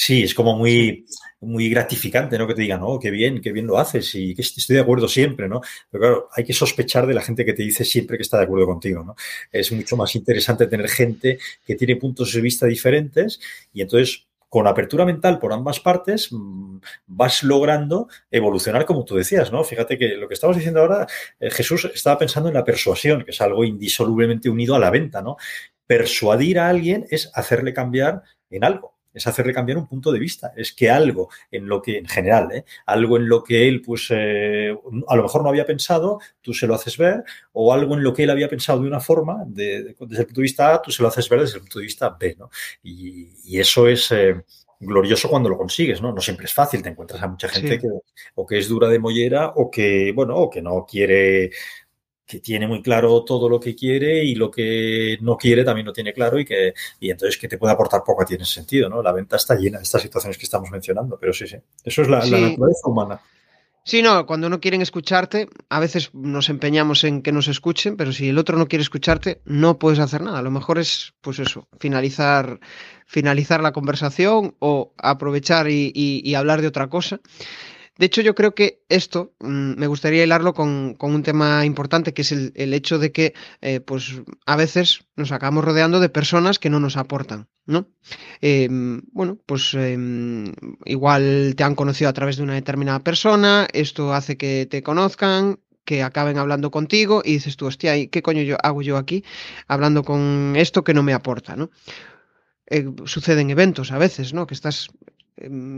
Sí, es como muy, muy gratificante, ¿no? Que te digan, oh, qué bien, qué bien lo haces y que estoy de acuerdo siempre, ¿no? Pero claro, hay que sospechar de la gente que te dice siempre que está de acuerdo contigo, ¿no? Es mucho más interesante tener gente que tiene puntos de vista diferentes y entonces con apertura mental por ambas partes mm, vas logrando evolucionar como tú decías, ¿no? Fíjate que lo que estamos diciendo ahora, eh, Jesús estaba pensando en la persuasión, que es algo indisolublemente unido a la venta, ¿no? Persuadir a alguien es hacerle cambiar en algo es hacerle cambiar un punto de vista. Es que algo en lo que, en general, ¿eh? algo en lo que él, pues, eh, a lo mejor no había pensado, tú se lo haces ver, o algo en lo que él había pensado de una forma, desde el punto de vista A, tú se lo haces ver desde el punto de vista B, ¿no? Y, eso es... Eh, glorioso cuando lo consigues, ¿no? No siempre es fácil, te encuentras a mucha gente que o que es dura de mollera o que, bueno, o que no quiere que tiene muy claro todo lo que quiere y lo que no quiere también lo tiene claro y que y entonces que te puede aportar poco a ti en ese sentido, ¿no? La venta está llena de estas situaciones que estamos mencionando, pero sí, sí, eso es la, naturaleza humana.
Sí, no, cuando no quieren escucharte, a veces nos empeñamos en que nos escuchen, pero si el otro no quiere escucharte, no puedes hacer nada. A lo mejor es, pues eso, finalizar, finalizar la conversación o aprovechar y hablar de otra cosa. De hecho, yo creo que esto mm, me gustaría hilarlo con, un tema importante, que es el, hecho de que, eh, pues, a veces nos acabamos rodeando de personas que no nos aportan, ¿no? Em, bueno, pues em, igual te han conocido a través de una determinada persona, esto hace que te conozcan, que acaben hablando contigo y dices tú, hostia, ¿qué coño yo hago yo aquí hablando con esto que no me aporta, ¿no? Eh, suceden eventos a veces, ¿no? Que estás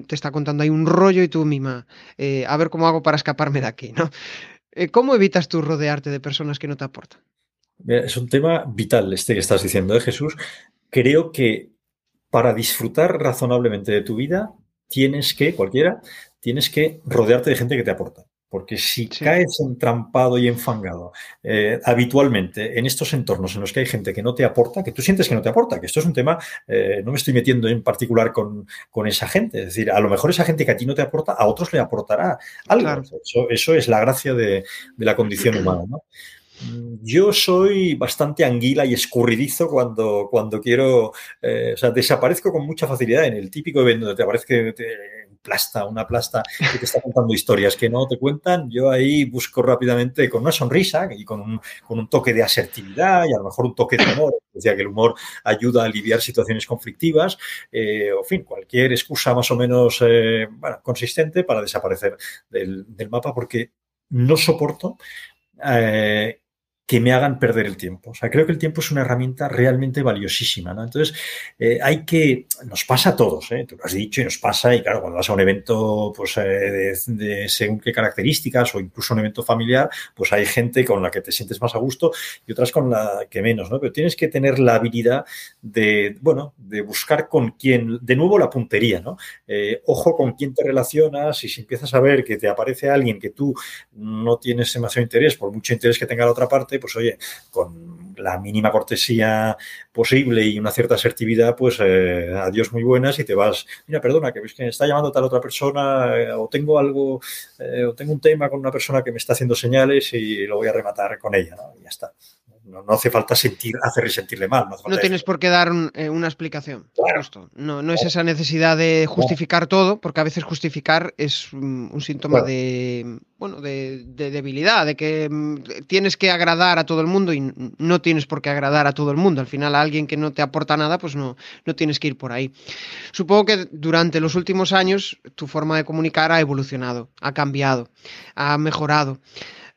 te está contando ahí un rollo y tú misma, eh, a ver cómo hago para escaparme de aquí, ¿no? Eh, ¿Cómo evitas tú rodearte de personas que no te aportan?
Es un tema vital este que estás diciendo, ¿eh, Jesús. Creo que para disfrutar razonablemente de tu vida, tienes que, cualquiera, tienes que rodearte de gente que te aporta. Porque si caes entrampado y enfangado eh, habitualmente en estos entornos en los que hay gente que no te aporta, que tú sientes que no te aporta, que esto es un tema, eh, no me estoy metiendo en particular con, esa gente. Es decir, a lo mejor esa gente que a ti no te aporta, a otros le aportará algo. Eso, es la gracia de, la condición humana. Mm, yo soy bastante anguila y escurridizo cuando, cuando quiero, eh, o sea, desaparezco con mucha facilidad en el típico evento donde te aparece plasta, una plasta que te está contando historias que no te cuentan, yo ahí busco rápidamente con una sonrisa y con un, con un toque de asertividad y a lo mejor un toque de humor. Decía que el humor ayuda a aliviar situaciones conflictivas, eh, o fin, cualquier excusa más o menos eh, consistente para desaparecer del, mapa porque no soporto eh, que me hagan perder el tiempo. O sea, creo que el tiempo es una herramienta realmente valiosísima, ¿no? Entonces, eh, hay que, nos pasa a todos, ¿eh? Tú lo has dicho y nos pasa, y claro, cuando vas a un evento, pues, eh, de, según qué características o incluso un evento familiar, pues hay gente con la que te sientes más a gusto y otras con la que menos, ¿no? Pero tienes que tener la habilidad de, bueno, de buscar con quién, de nuevo la puntería, ¿no? Eh, ojo con quién te relacionas y si empiezas a ver que te aparece alguien que tú no tienes demasiado interés, por mucho interés que tenga la otra parte, pues oye, con la mínima cortesía posible y una cierta asertividad, pues eh, adiós muy buenas y te vas, mira, perdona, que que está llamando tal otra persona eh, o tengo algo, eh, o tengo un tema con una persona que me está haciendo señales y lo voy a rematar con ella, ¿no? Y ya está. No, hace falta sentir, hacerle sentirle mal.
No, tienes por qué dar eh, una explicación. No, no es esa necesidad de justificar todo, porque a veces justificar es un, síntoma de, bueno, de, debilidad, de que mm, tienes que agradar a todo el mundo y no tienes por qué agradar a todo el mundo. Al final, a alguien que no te aporta nada, pues no, no tienes que ir por ahí. Supongo que durante los últimos años tu forma de comunicar ha evolucionado, ha cambiado, ha mejorado.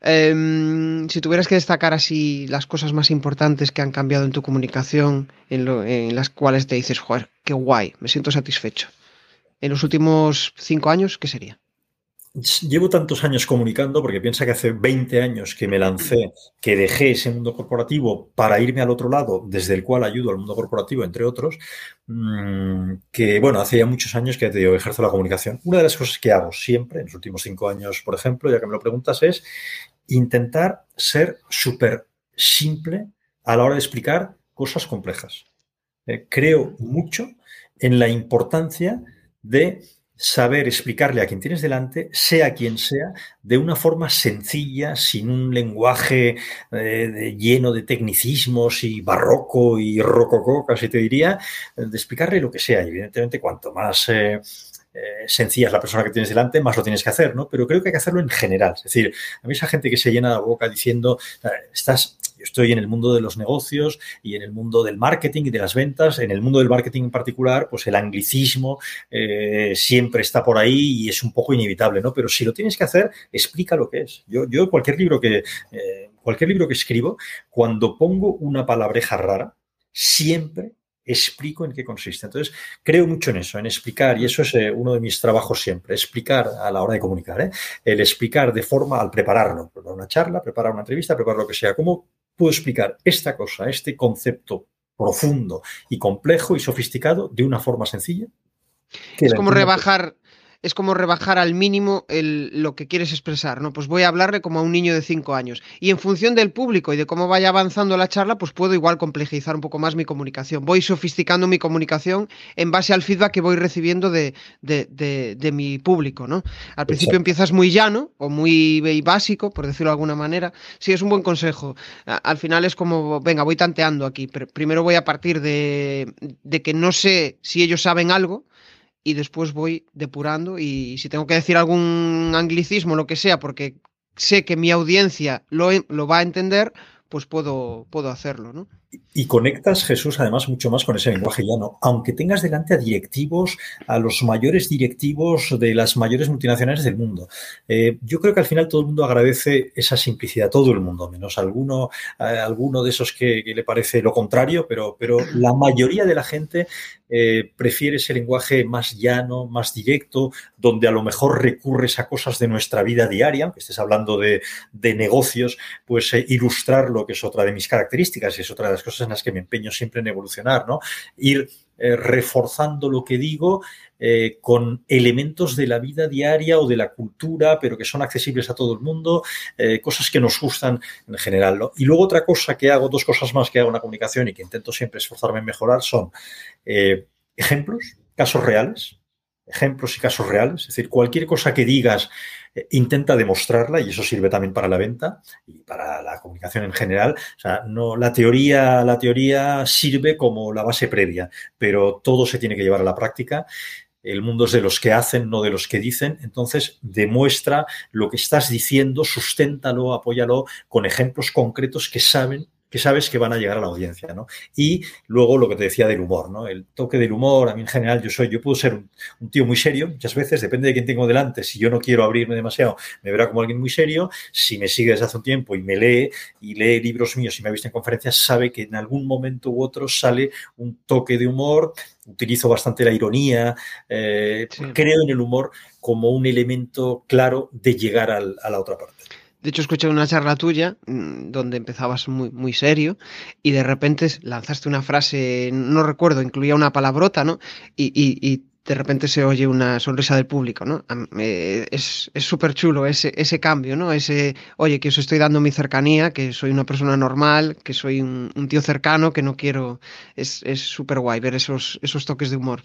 Em, si tuvieras que destacar así las cosas más importantes que han cambiado en tu comunicación, en, las cuales te dices, joder, qué guay, me siento satisfecho. En los últimos cinco años, ¿qué sería?
Llevo tantos años comunicando porque piensa que hace 20 años que me lancé, que dejé ese mundo corporativo para irme al otro lado, desde el cual ayudo al mundo corporativo, entre otros, mm, que bueno, hace ya muchos años que te ejerzo la comunicación. Una de las cosas que hago siempre, en los últimos cinco años, por ejemplo, ya que me lo preguntas, es intentar ser súper simple a la hora de explicar cosas complejas. Eh, creo mucho en la importancia de saber explicarle a quien tienes delante, sea quien sea, de una forma sencilla, sin un lenguaje eh, lleno de tecnicismos y barroco y rococó, casi te diría, de explicarle lo que sea. Evidentemente, cuanto más eh, eh, sencilla es la persona que tienes delante, más lo tienes que hacer, ¿no? Pero creo que hay que hacerlo en general. Es decir, a mí esa gente que se llena la boca diciendo, estás yo estoy en el mundo de los negocios y en el mundo del marketing y de las ventas. En el mundo del marketing en particular, pues el anglicismo eh, siempre está por ahí y es un poco inevitable, ¿no? Pero si lo tienes que hacer, explica lo que es. Yo, yo cualquier libro que, eh, cualquier libro que escribo, cuando pongo una palabreja rara, siempre explico en qué consiste. Entonces, creo mucho en eso, en explicar, y eso es eh, uno de mis trabajos siempre, explicar a la hora de comunicar, el explicar de forma al prepararlo, preparar una charla, preparar una entrevista, preparar lo que sea, cómo puedo explicar esta cosa, este concepto profundo y complejo y sofisticado de una forma sencilla.
Es como rebajar, es como rebajar al mínimo lo que quieres expresar, ¿no? Pues voy a hablarle como a un niño de cinco años. Y en función del público y de cómo vaya avanzando la charla, pues puedo igual complejizar un poco más mi comunicación. Voy sofisticando mi comunicación en base al feedback que voy recibiendo de, mi público, ¿no? Al principio empiezas muy llano o muy básico, por decirlo de alguna manera. Sí, es un buen consejo. Al final es como, venga, voy tanteando aquí. Primero voy a partir de, de que no sé si ellos saben algo y después voy depurando y si tengo que decir algún anglicismo, lo que sea, porque sé que mi audiencia lo, lo va a entender, pues puedo, puedo hacerlo, ¿no?
Y conectas, Jesús, además mucho más con ese lenguaje llano, aunque tengas delante a directivos, a los mayores directivos de las mayores multinacionales del mundo. Eh, yo creo que al final todo el mundo agradece esa simplicidad, todo el mundo, menos alguno, eh, alguno de esos que, le parece lo contrario, pero, pero la mayoría de la gente eh, prefiere ese lenguaje más llano, más directo, donde a lo mejor recurres a cosas de nuestra vida diaria, aunque estés hablando de, de negocios, pues ilustrarlo, que es otra de mis características, es otra de las cosas en las que me empeño siempre en evolucionar, ¿no? Ir eh, reforzando lo que digo eh, con elementos de la vida diaria o de la cultura, pero que son accesibles a todo el mundo, eh, cosas que nos gustan en general. Y luego otra cosa que hago, dos cosas más que hago en la comunicación y que intento siempre esforzarme en mejorar son ejemplos, casos reales, ejemplos y casos reales, es decir, cualquier cosa que digas eh, intenta demostrarla y eso sirve también para la venta y para la comunicación en general. O sea, no, la teoría, la teoría sirve como la base previa, pero todo se tiene que llevar a la práctica. El mundo es de los que hacen, no de los que dicen. Entonces, demuestra lo que estás diciendo, susténtalo, apóyalo con ejemplos concretos que saben que sabes que van a llegar a la audiencia, ¿no? Y luego lo que te decía del humor, ¿no? El toque del humor, a mí en general yo soy, yo puedo ser un, tío muy serio, muchas veces, depende de quién tengo delante, si yo no quiero abrirme demasiado, me verá como alguien muy serio, si me sigue desde hace un tiempo y me lee y lee libros míos y me ha visto en conferencias, sabe que en algún momento u otro sale un toque de humor, utilizo bastante la ironía, eh, creo en el humor como un elemento claro de llegar a la otra parte.
De hecho, escuché una charla tuya mm, donde empezabas muy, muy serio y de repente lanzaste una frase, no recuerdo, incluía una palabrota, ¿no? Y, y, de repente se oye una sonrisa del público, ¿no? Es súper chulo ese, ese cambio, ¿no? Ese, oye, que os estoy dando mi cercanía, que soy una persona normal, que soy un, tío cercano, que no quiero... Es súper guay ver esos, esos toques de humor.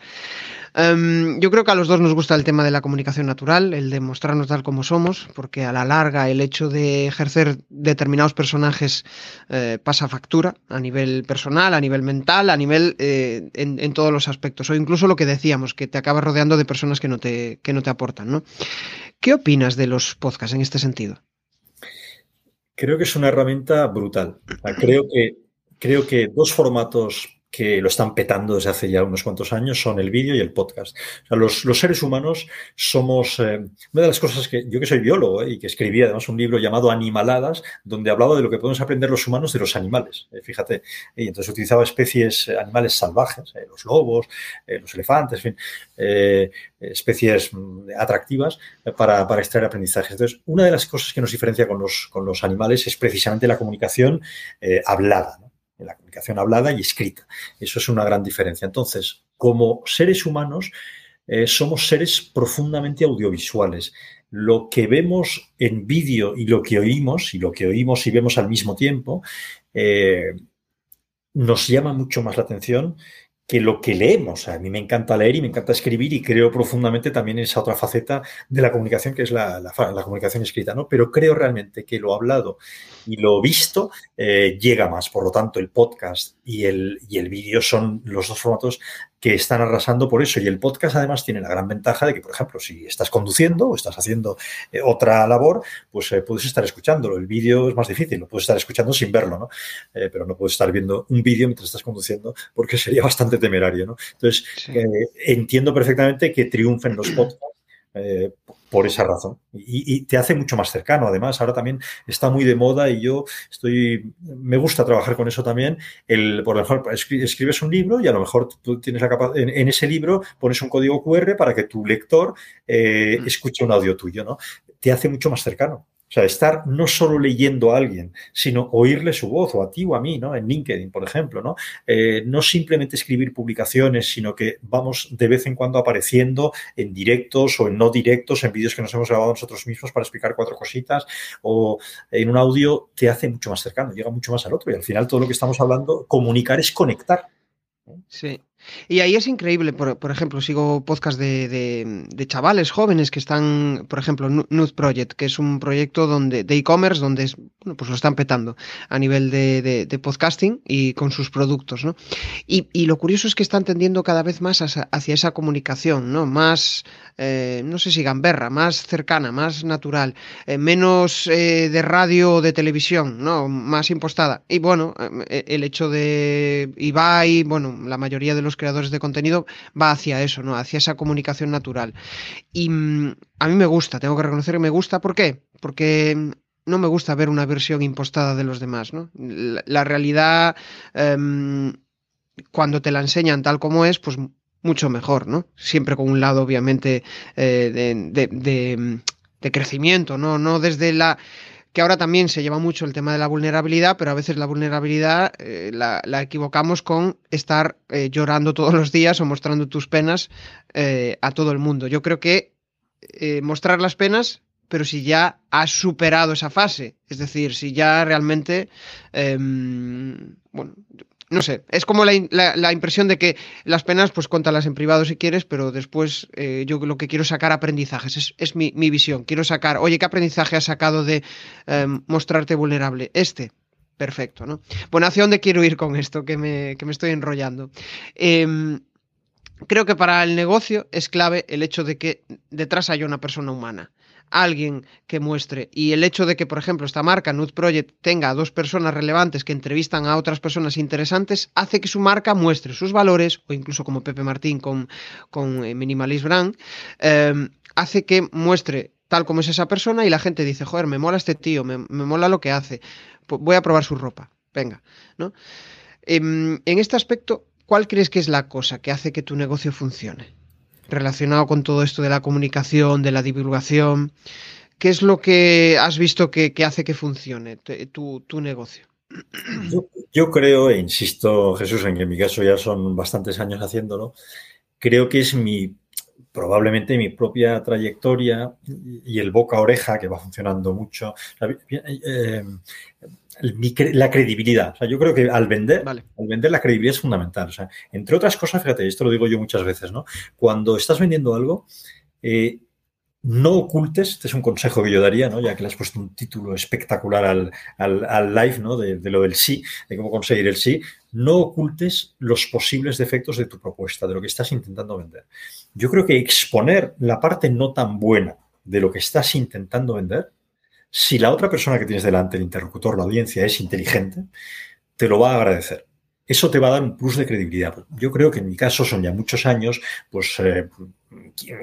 Em, yo creo que a los dos nos gusta el tema de la comunicación natural, el de mostrarnos tal como somos, porque a la larga el hecho de ejercer determinados personajes eh, pasa factura a nivel personal, a nivel mental, a nivel eh, en, todos los aspectos, o incluso lo que decíamos, que te acabas rodeando de personas que no te, que no te aportan. ¿no? ¿Qué opinas de los podcasts en este sentido?
Creo que es una herramienta brutal. Creo que, creo que dos formatos que lo están petando desde hace ya unos cuantos años son el vídeo y el podcast. los, seres humanos somos, eh, una de las cosas que yo que soy biólogo eh, y que escribí además un libro llamado Animaladas, donde hablaba de lo que podemos aprender los humanos de los animales, eh, fíjate, y entonces utilizaba especies, animales salvajes, los lobos, los elefantes, en fin, especies mm, atractivas para, para, extraer aprendizajes. Entonces, una de las cosas que nos diferencia con los, con los animales es precisamente la comunicación hablada en la comunicación hablada y escrita. Eso es una gran diferencia. Entonces, como seres humanos, eh, somos seres profundamente audiovisuales. Lo que vemos en vídeo y lo que oímos, y lo que oímos y vemos al mismo tiempo, eh, nos llama mucho más la atención que lo que leemos. a mí me encanta leer y me encanta escribir y creo profundamente también en esa otra faceta de la comunicación que es la, la, comunicación escrita, ¿no? Pero creo realmente que lo hablado y lo visto eh, llega más. Por lo tanto, el podcast y el, y el vídeo son los dos formatos que están arrasando por eso. Y el podcast además tiene la gran ventaja de que, por ejemplo, si estás conduciendo o estás haciendo eh, otra labor, pues eh, puedes estar escuchándolo. El vídeo es más difícil, lo puedes estar escuchando sin verlo, ¿no? pero no puedes estar viendo un vídeo mientras estás conduciendo porque sería bastante temerario, ¿no? Entonces, entiendo perfectamente que triunfen los podcasts eh, por esa razón. Y, te hace mucho más cercano. Además, ahora también está muy de moda y yo estoy, me gusta trabajar con eso también. El, por ejemplo, escribes un libro y a lo mejor tú tienes la capacidad, en, ese libro pones un código QR para que tu lector eh, mm. escuche un audio tuyo, ¿no? Te hace mucho más cercano. O sea, estar no solo leyendo a alguien, sino oírle su voz, o a ti o a mí, ¿no? En LinkedIn, por ejemplo, ¿no? Eh, no simplemente escribir publicaciones, sino que vamos de vez en cuando apareciendo en directos o en no directos, en vídeos que nos hemos grabado nosotros mismos para explicar cuatro cositas, o en un audio te hace mucho más cercano, llega mucho más al otro. Y al final todo lo que estamos hablando, comunicar es conectar.
Sí. Y ahí es increíble, por, ejemplo, sigo podcast de, chavales jóvenes que están, por ejemplo, Nude Project, que es un proyecto donde, de e-commerce donde bueno, pues lo están petando a nivel de, podcasting y con sus productos, ¿no? Y, y, lo curioso es que están tendiendo cada vez más hacia esa comunicación, ¿no? Más eh, no sé si gamberra, más cercana, más natural, eh, menos eh, de radio o de televisión, ¿no? Más impostada. Y bueno, el hecho de Ibai, bueno, la mayoría de los creadores de contenido va hacia eso, ¿no? Hacia esa comunicación natural. Y mm, a mí me gusta, tengo que reconocer que me gusta. ¿Por qué? Porque no me gusta ver una versión impostada de los demás, ¿no? La, realidad, em, cuando te la enseñan tal como es, pues mucho mejor, ¿no? Siempre con un lado, obviamente, eh, de, crecimiento, ¿no? No desde la que ahora también se lleva mucho el tema de la vulnerabilidad, pero a veces la vulnerabilidad eh, la, equivocamos con estar eh, llorando todos los días o mostrando tus penas a todo el mundo. Yo creo que mostrar las penas, pero si ya has superado esa fase, es decir, si ya realmente, em, bueno, no sé, es como la, impresión de que las penas, pues cuéntalas en privado si quieres, pero después eh, yo lo que quiero sacar aprendizajes, es, mi, visión. Quiero sacar, oye, ¿qué aprendizaje has sacado de em, mostrarte vulnerable? Este. Perfecto, ¿no? Bueno, ¿hacia dónde quiero ir con esto? Que me, que me estoy enrollando. Em, creo que para el negocio es clave el hecho de que detrás haya una persona humana alguien que muestre. Y el hecho de que, por ejemplo, esta marca, Nude Project, tenga a dos personas relevantes que entrevistan a otras personas interesantes, hace que su marca muestre sus valores, o incluso como Pepe Martín con, con eh, Minimalist Brand, em, hace que muestre tal como es esa persona y la gente dice, joder, me mola este tío, me, mola lo que hace, voy a probar su ropa, venga, ¿no? Em, en este aspecto, ¿cuál crees que es la cosa que hace que tu negocio funcione? Relacionado con todo esto de la comunicación, de la divulgación. ¿Qué es lo que has visto que, hace que funcione tu, negocio?
Yo, creo, e insisto, Jesús, en que en mi caso ya son bastantes años haciéndolo, creo que es mi probablemente mi propia trayectoria y el boca oreja que va funcionando mucho. La credibilidad. O sea, yo creo que al vender, al vender la credibilidad es fundamental. O sea, entre otras cosas, fíjate, esto lo digo yo muchas veces, ¿no? Cuando estás vendiendo algo, eh, no ocultes, este es un consejo que yo daría, ¿no? ya que le has puesto un título espectacular al, al, live ¿no? de, de, lo del sí, de cómo conseguir el sí, no ocultes los posibles defectos de tu propuesta, de lo que estás intentando vender. Yo creo que exponer la parte no tan buena de lo que estás intentando vender si la otra persona que tienes delante, el interlocutor, la audiencia, es inteligente, te lo va a agradecer. Eso te va a dar un plus de credibilidad. Yo creo que en mi caso son ya muchos años, pues eh,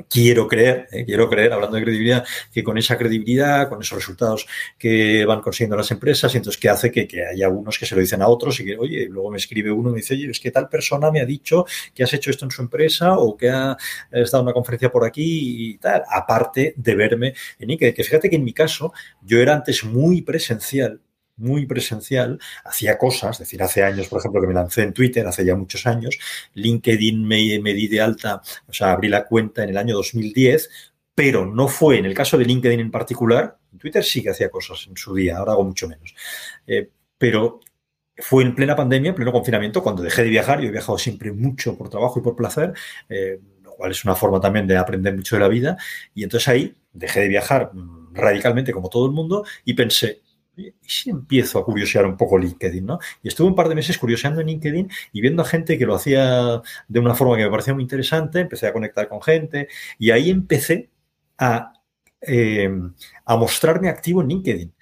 quiero creer, eh, quiero creer, hablando de credibilidad, que con esa credibilidad, con esos resultados que van consiguiendo las empresas, y entonces que hace que, haya unos que se lo dicen a otros y que, oye, luego me escribe uno y me dice, oye, es que tal persona me ha dicho que has hecho esto en su empresa o que ha estado en una conferencia por aquí y tal, aparte de verme en Ike. Que fíjate que en mi caso yo era antes muy presencial muy presencial, hacía cosas, es decir, hace años, por ejemplo, que me lancé en Twitter, hace ya muchos años, LinkedIn me, me di de alta, o sea, abrí la cuenta en el año 2010, pero no fue en el caso de LinkedIn en particular, Twitter sí que hacía cosas en su día, ahora hago mucho menos, eh, pero fue en plena pandemia, en pleno confinamiento, cuando dejé de viajar. Yo he viajado siempre mucho por trabajo y por placer, eh, lo cual es una forma también de aprender mucho de la vida. Y entonces ahí dejé de viajar mm, radicalmente como todo el mundo y pensé, ¿y si empiezo a curiosear un poco LinkedIn? ¿no? Y estuve un par de meses curioseando en LinkedIn y viendo a gente que lo hacía de una forma que me parecía muy interesante, empecé a conectar con gente y ahí empecé a, eh, a mostrarme activo en LinkedIn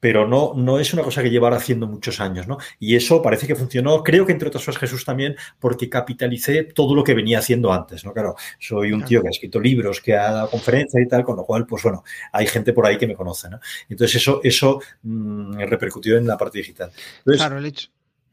pero no, no es una cosa que llevar haciendo muchos años, ¿no? Y eso parece que funcionó, creo que entre otras cosas Jesús también, porque capitalicé todo lo que venía haciendo antes, ¿no? Claro, soy un tío que ha escrito libros, que ha dado conferencias y tal, con lo cual, pues bueno, hay gente por ahí que me conoce, ¿no? Entonces eso, eso mmm, repercutió en la parte digital. Entonces,
claro, el hecho.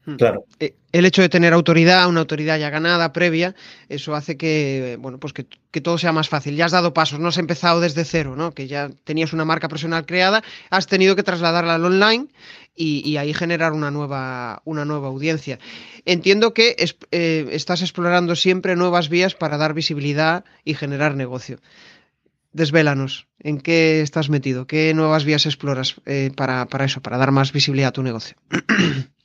Hmm.
Claro.
Eh, el hecho de tener autoridad, una autoridad ya ganada, previa, eso hace que, bueno, pues que, que, todo sea más fácil. Ya has dado pasos, no has empezado desde cero, ¿no? Que ya tenías una marca personal creada, has tenido que trasladarla al online y, y ahí generar una nueva, una nueva audiencia. Entiendo que es, eh, estás explorando siempre nuevas vías para dar visibilidad y generar negocio. Desvélanos, ¿en qué estás metido? ¿Qué nuevas vías exploras eh, para, para eso, para dar más visibilidad a tu negocio?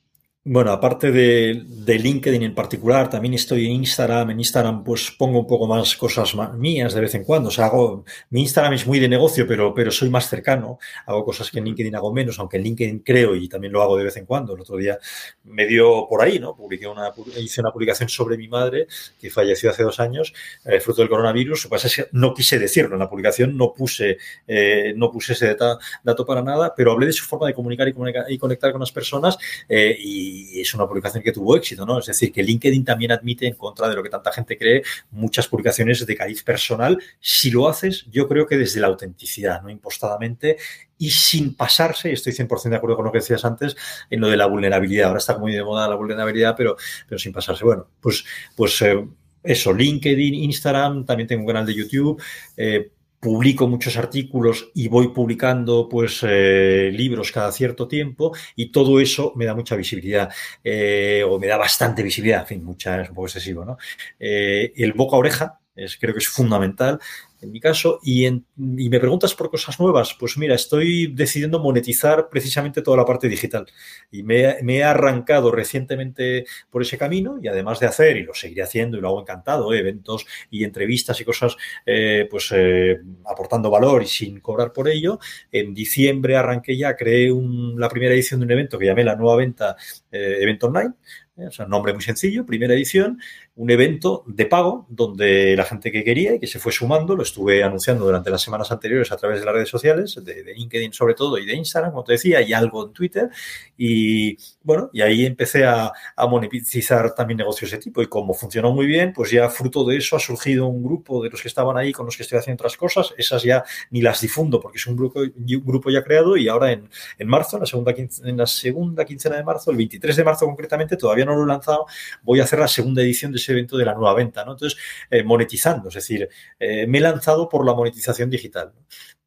Bueno, aparte de, de, LinkedIn en particular, también estoy en Instagram. En Instagram, pues pongo un poco más cosas más mías de vez en cuando. O sea, hago, mi Instagram es muy de negocio, pero, pero soy más cercano. Hago cosas que en LinkedIn hago menos, aunque en LinkedIn creo y también lo hago de vez en cuando. El otro día me dio por ahí, ¿no? Publiqué una, hice una publicación sobre mi madre, que falleció hace dos años, eh, fruto del coronavirus. Lo que pasa es que no quise decirlo en la publicación, no puse, eh, no puse ese dato para nada, pero hablé de su forma de comunicar y, comunicar, y conectar con las personas eh, y es una publicación que tuvo éxito, ¿no? Es decir, que LinkedIn también admite, en contra de lo que tanta gente cree, muchas publicaciones de cariz personal. Si lo haces, yo creo que desde la autenticidad, no impostadamente y sin pasarse, estoy 100% de acuerdo con lo que decías antes, en lo de la vulnerabilidad. Ahora está muy de moda la vulnerabilidad, pero, pero sin pasarse. Bueno, pues, pues eh, eso, LinkedIn, Instagram, también tengo un canal de YouTube. Eh, publico muchos artículos y voy publicando pues eh, libros cada cierto tiempo y todo eso me da mucha visibilidad eh, o me da bastante visibilidad, en fin, mucha es un poco excesivo, ¿no? Eh, el boca oreja es, creo que es fundamental en mi caso, y, en, y, me preguntas por cosas nuevas, pues mira, estoy decidiendo monetizar precisamente toda la parte digital y me, he arrancado recientemente por ese camino y además de hacer, y lo seguiré haciendo y lo hago encantado, ¿eh? eventos y entrevistas y cosas, eh, pues eh, aportando valor y sin cobrar por ello, en diciembre arranqué ya, creé un, la primera edición de un evento que llamé la nueva venta, evento online, o sea, nombre muy sencillo, primera edición, un evento de pago donde la gente que quería y que se fue sumando, lo estuve anunciando durante las semanas anteriores a través de las redes sociales, de, LinkedIn sobre todo y de Instagram, como te decía, y algo en Twitter. Y bueno, y ahí empecé a, a monetizar también negocios de tipo. Y como funcionó muy bien, pues ya fruto de eso ha surgido un grupo de los que estaban ahí con los que estoy haciendo otras cosas. Esas ya ni las difundo porque es un grupo, un grupo ya creado y ahora en, en marzo, en la, segunda quincena, en la segunda quincena de marzo, el 23 de marzo concretamente, todavía no lo he lanzado, voy a hacer la segunda edición de ese evento de la nueva venta, ¿no? Entonces, eh, monetizando, es decir, eh, me he lanzado por la monetización digital.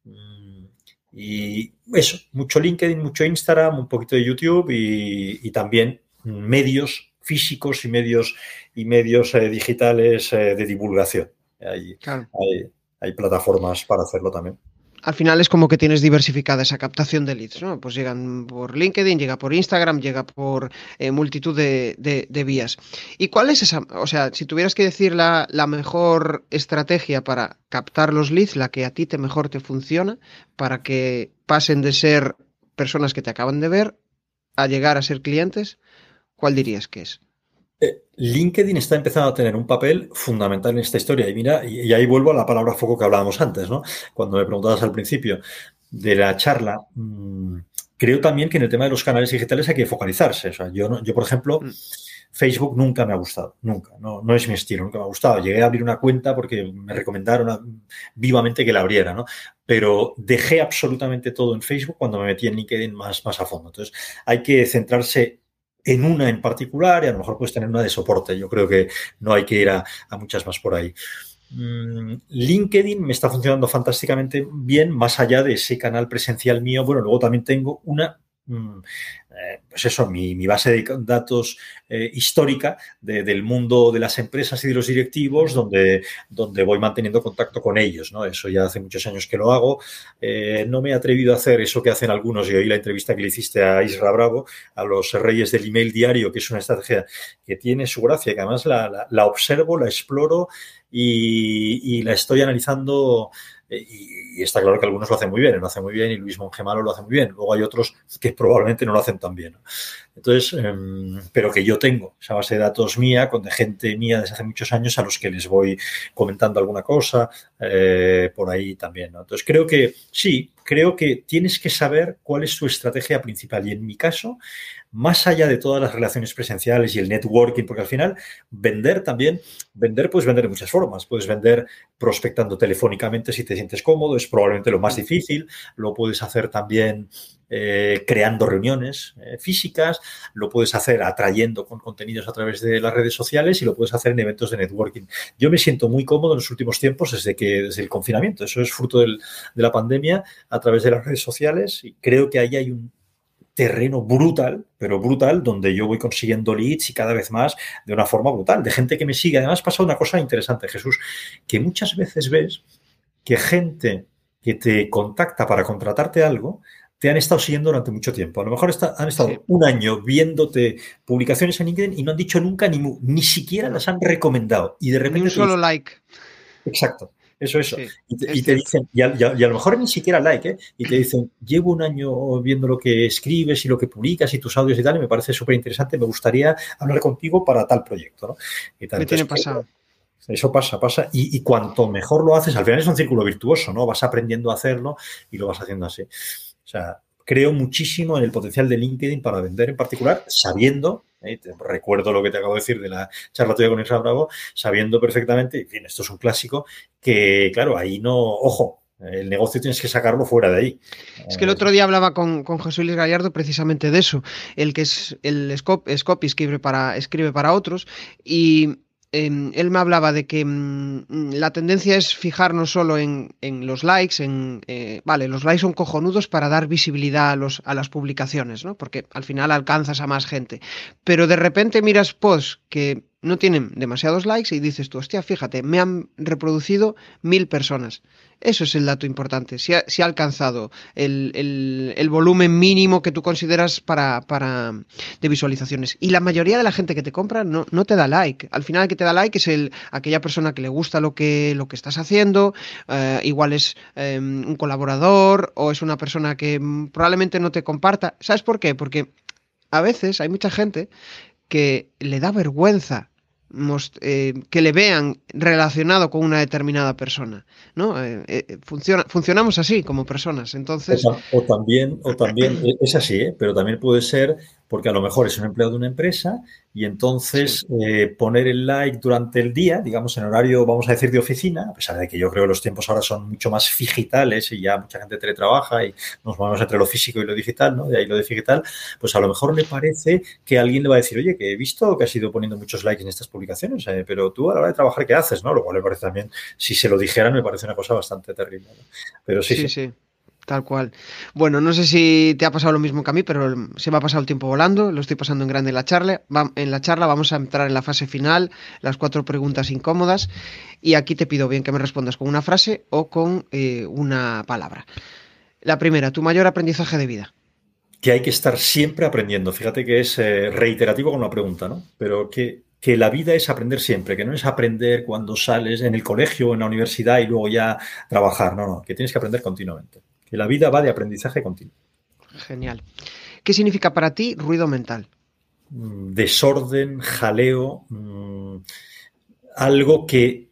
¿no? Y eso, mucho LinkedIn, mucho Instagram, un poquito de YouTube y, y también medios físicos y medios, y medios eh, digitales de divulgación. Hay, claro. hay, hay plataformas para hacerlo también
al final es como que tienes diversificada esa captación de leads, ¿no? Pues llegan por LinkedIn, llega por Instagram, llega por eh, multitud de, vías. ¿Y cuál es esa? O sea, si tuvieras que decir la, la, mejor estrategia para captar los leads, la que a ti te mejor te funciona, para que pasen de ser personas que te acaban de ver a llegar a ser clientes, ¿cuál dirías que es?
Eh, LinkedIn está empezando a tener un papel fundamental en esta historia. Y mira, y, ahí vuelvo a la palabra foco que hablábamos antes, ¿no? Cuando me preguntabas al principio de la charla, mmm, creo también que en el tema de los canales digitales hay que focalizarse. O sea, yo, yo por ejemplo, mm. Facebook nunca me ha gustado, nunca, no, no es mi estilo, nunca me ha gustado. Llegué a abrir una cuenta porque me recomendaron a, vivamente que la abriera, ¿no? Pero dejé absolutamente todo en Facebook cuando me metí en LinkedIn más, más a fondo. Entonces, hay que centrarse en una en particular y a lo mejor puedes tener una de soporte. Yo creo que no hay que ir a, muchas más por ahí. Mm, LinkedIn me está funcionando fantásticamente bien, más allá de ese canal presencial mío. Bueno, luego también tengo una pues eso, mi, base de datos eh, histórica del mundo de las empresas y de los directivos, donde, donde voy manteniendo contacto con ellos. ¿no? Eso ya hace muchos años que lo hago. Eh, no me he atrevido a hacer eso que hacen algunos, y oí la entrevista que le hiciste a Isra Bravo, a los reyes del email diario, que es una estrategia que tiene su gracia, que además la, observo, la exploro y la estoy analizando y, está claro que algunos lo hacen muy bien, lo hacen muy bien y Luis Mongemalo lo hace muy bien. Luego hay otros que probablemente no lo hacen tan bien. Entonces, em, pero que yo tengo esa base de datos mía, con de gente mía desde hace muchos años a los que les voy comentando alguna cosa eh, por ahí también. Entonces, creo que sí, creo que tienes que saber cuál es tu estrategia principal. Y en mi caso, más allá de todas las relaciones presenciales y el networking, porque al final vender también, vender puedes vender de muchas formas. Puedes vender prospectando telefónicamente si te sientes cómodo, es probablemente lo más difícil. Lo puedes hacer también eh, creando reuniones eh, físicas, lo puedes hacer atrayendo con contenidos a través de las redes sociales y lo puedes hacer en eventos de networking. Yo me siento muy cómodo en los últimos tiempos desde que desde el confinamiento. Eso es fruto de la pandemia a través de las redes sociales y creo que ahí hay un, terreno brutal, pero brutal, donde yo voy consiguiendo leads y cada vez más de una forma brutal, de gente que me sigue. Además, pasa una cosa interesante, Jesús, que muchas veces ves que gente que te contacta para contratarte algo, te han estado siguiendo durante mucho tiempo. A lo mejor han estado un año viéndote publicaciones en LinkedIn y no han dicho nunca ni, ni siquiera las han recomendado. Y de repente.
un solo like.
Exacto. Eso, eso. y, te, dicen, y a, lo mejor ni siquiera like, ¿eh? Y te dicen, llevo un año viendo lo que escribes y lo que publicas y tus audios y tal, y me parece súper interesante, me gustaría hablar contigo para tal proyecto, ¿no?
Y Me tiene pasado.
Eso pasa, pasa. Y, y, cuanto mejor lo haces, al final es un círculo virtuoso, ¿no? Vas aprendiendo a hacerlo y lo vas haciendo así. O sea, creo muchísimo en el potencial de LinkedIn para vender en particular, sabiendo ¿eh? recuerdo lo que te acabo de decir de la charla tuya con Isra Bravo, sabiendo perfectamente, en fin, esto es un clásico, que claro, ahí no, ojo, el negocio tienes que sacarlo fuera de ahí.
Es que el otro día hablaba con, con José Luis Gallardo precisamente de eso, el que es el Scopy escribe para, escribe para otros y Em, él me hablaba de que mm, la tendencia es fijarnos solo en, los likes, en, eh, vale, los likes son cojonudos para dar visibilidad a, los, a las publicaciones, ¿no? Porque al final alcanzas a más gente. Pero de repente miras posts que no tienen demasiados likes y dices tú, hostia, fíjate, me han reproducido mil personas. Eso es el dato importante. Si ha, ha alcanzado el, volumen mínimo que tú consideras para, para, de visualizaciones. Y la mayoría de la gente que te compra no, no te da like. Al final el que te da like es el, aquella persona que le gusta lo que, lo que estás haciendo. Eh, igual es em, un colaborador o es una persona que probablemente no te comparta. ¿Sabes por qué? Porque a veces hay mucha gente que le da vergüenza eh, que le vean relacionado con una determinada persona, ¿no? Eh, eh, funciona, funcionamos así como personas, entonces...
O, también, o también, es así, pero también puede ser porque a lo mejor es un empleado de una empresa y entonces eh, poner el like durante el día, digamos en horario, vamos a decir, de oficina, a pesar de que yo creo que los tiempos ahora son mucho más digitales y ya mucha gente teletrabaja y nos movemos entre lo físico y lo digital, ¿no? De ahí lo digital, pues a lo mejor le parece que alguien le va a decir, oye, que he visto que has ido poniendo muchos likes en estas publicaciones, eh, pero tú a la hora de trabajar, ¿qué haces? ¿no? Lo cual me parece también, si se lo dijeran, me parece una cosa bastante terrible. Pero sí. sí. sí.
Tal cual. Bueno, no sé si te ha pasado lo mismo que a mí, pero se me ha pasado el tiempo volando, lo estoy pasando en grande en la charla. En la charla vamos a entrar en la fase final, las cuatro preguntas incómodas, y aquí te pido bien que me respondas con una frase o con eh, una palabra. La primera, tu mayor aprendizaje de vida.
Que hay que estar siempre aprendiendo. Fíjate que es eh, reiterativo con una pregunta, ¿no? Pero que, que la vida es aprender siempre, que no es aprender cuando sales en el colegio en la universidad y luego ya trabajar, no, no, que tienes que aprender continuamente que la vida va de aprendizaje continuo.
Genial. ¿Qué significa para ti ruido mental?
Mm, desorden, jaleo, mm, algo que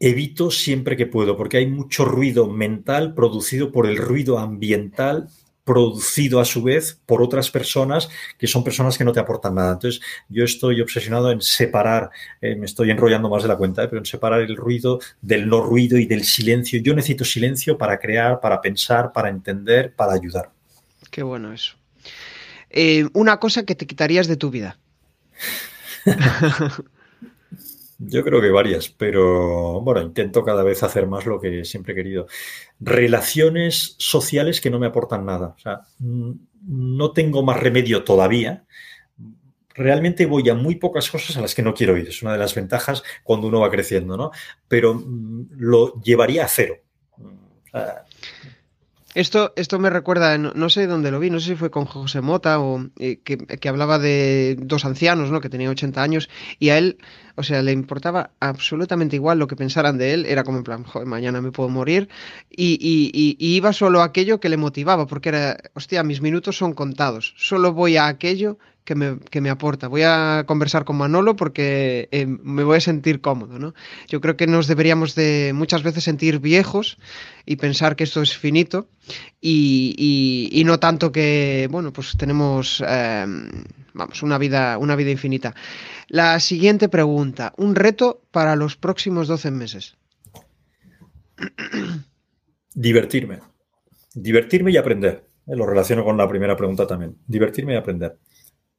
evito siempre que puedo, porque hay mucho ruido mental producido por el ruido ambiental producido a su vez por otras personas que son personas que no te aportan nada. Entonces, yo estoy obsesionado en separar, eh, me estoy enrollando más de la cuenta, eh, pero en separar el ruido del no ruido y del silencio. Yo necesito silencio para crear, para pensar, para entender, para ayudar.
Qué bueno eso. Eh, una cosa que te quitarías de tu vida.
Yo creo que varias, pero bueno, intento cada vez hacer más lo que siempre he querido. Relaciones sociales que no me aportan nada. O sea, no tengo más remedio todavía. Realmente voy a muy pocas cosas a las que no quiero ir. Es una de las ventajas cuando uno va creciendo, ¿no? Pero mm, lo llevaría a cero. O sea,
esto, esto me recuerda, no, sé dónde lo vi, no sé si fue con José Mota o eh, que, hablaba de dos ancianos, ¿no? Que tenían 80 años y a él, o sea, le importaba absolutamente igual lo que pensaran de él, era como en plan, joder, mañana me puedo morir y, y, iba solo a aquello que le motivaba, porque era, hostia, mis minutos son contados, solo voy a aquello que me, que me, aporta. Voy a conversar con Manolo porque eh, me voy a sentir cómodo, ¿no? Yo creo que nos deberíamos de muchas veces sentir viejos y pensar que esto es finito y, y, no tanto que, bueno, pues tenemos, eh, vamos, una vida, una vida infinita. La siguiente pregunta, un reto para los próximos 12 meses.
Divertirme. Divertirme y aprender. Eh, lo relaciono con la primera pregunta también. Divertirme y aprender.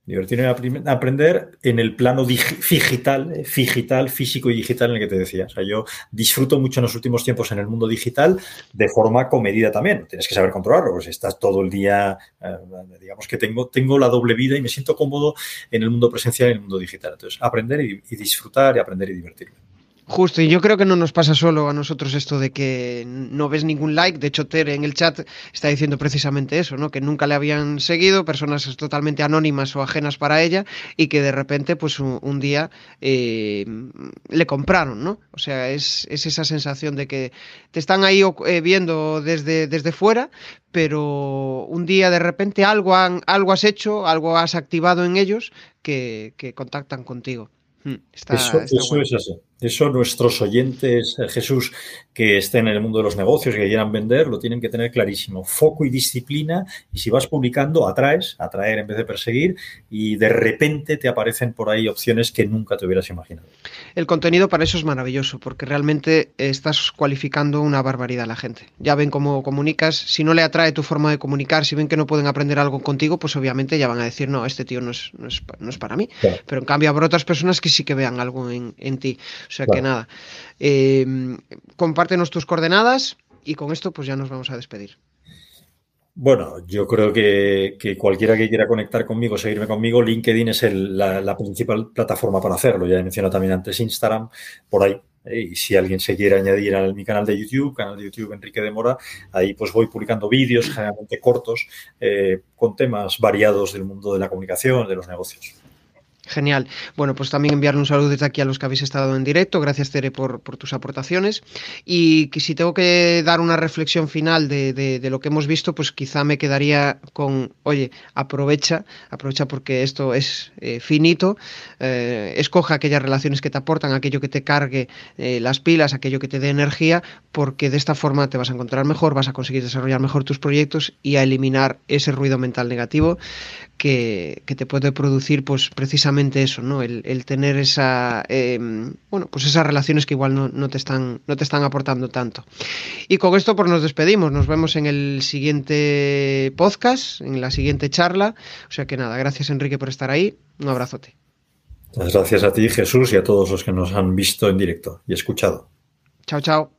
Divertirme a aprender en el plano digital, eh, digital, físico y digital en el que te decía. O sea, yo disfruto mucho en los últimos tiempos en el mundo digital de forma comedida también. Tienes que saber controlarlo, pues estás todo el día, eh, digamos que tengo, tengo la doble vida y me siento cómodo en el mundo presencial y en el mundo digital. Entonces, aprender y disfrutar y aprender y divertirme.
Justo, y yo creo que no nos pasa solo a nosotros esto de que no ves ningún like. De hecho, Tere en el chat está diciendo precisamente eso, ¿no? Que nunca le habían seguido, personas totalmente anónimas o ajenas para ella, y que de repente, pues un, día eh, le compraron, ¿no? O sea, es, esa sensación de que te están ahí eh, viendo desde, desde fuera, pero un día de repente algo, han, algo has hecho, algo has activado en ellos que, que contactan contigo.
Hmm, eso, es así. Eso nuestros oyentes, eh, Jesús, que estén en el mundo de los negocios, que quieran vender, lo tienen que tener clarísimo. Foco y disciplina. Y si vas publicando, atraes, atraer en vez de perseguir, y de repente te aparecen por ahí opciones que nunca te hubieras imaginado.
El contenido para eso es maravilloso, porque realmente estás cualificando una barbaridad a la gente. Ya ven cómo comunicas. Si no le atrae tu forma de comunicar, si ven que no pueden aprender algo contigo, pues obviamente ya van a decir, no, este tío no es, no es, para mí. Pero en cambio habrá otras personas que sí que vean algo en, en ti. O sea que nada, eh, compártenos tus coordenadas y con esto pues ya nos vamos a despedir.
Bueno, yo creo que, cualquiera que quiera conectar conmigo, seguirme conmigo, LinkedIn es la, principal plataforma para hacerlo. Ya he mencionado también antes Instagram, por ahí. Eh, y si alguien se quiere añadir a mi canal de YouTube, canal de YouTube Enrique de Mora, ahí pues voy publicando vídeos generalmente cortos eh, con temas variados del mundo de la comunicación, de los negocios.
Genial. Bueno, pues también enviarle un saludo desde aquí a los que habéis estado en directo. Gracias, Tere, por, tus aportaciones. Y que si tengo que dar una reflexión final de, lo que hemos visto, pues quizá me quedaría con, oye, aprovecha, aprovecha porque esto es eh, finito. Eh, escoja aquellas relaciones que te aportan, aquello que te cargue eh, las pilas, aquello que te dé energía, porque de esta forma te vas a encontrar mejor, vas a conseguir desarrollar mejor tus proyectos y a eliminar ese ruido mental negativo que, te puede producir pues precisamente eso, ¿no? El, tener esa em, bueno, pues esas relaciones que igual no, te están, no te están aportando tanto. Y con esto pues nos despedimos, nos vemos en el siguiente podcast, en la siguiente charla. O sea que nada, gracias Enrique por estar ahí, un abrazote.
Gracias a ti Jesús y a todos los que nos han visto en directo y escuchado.
Chao, chao.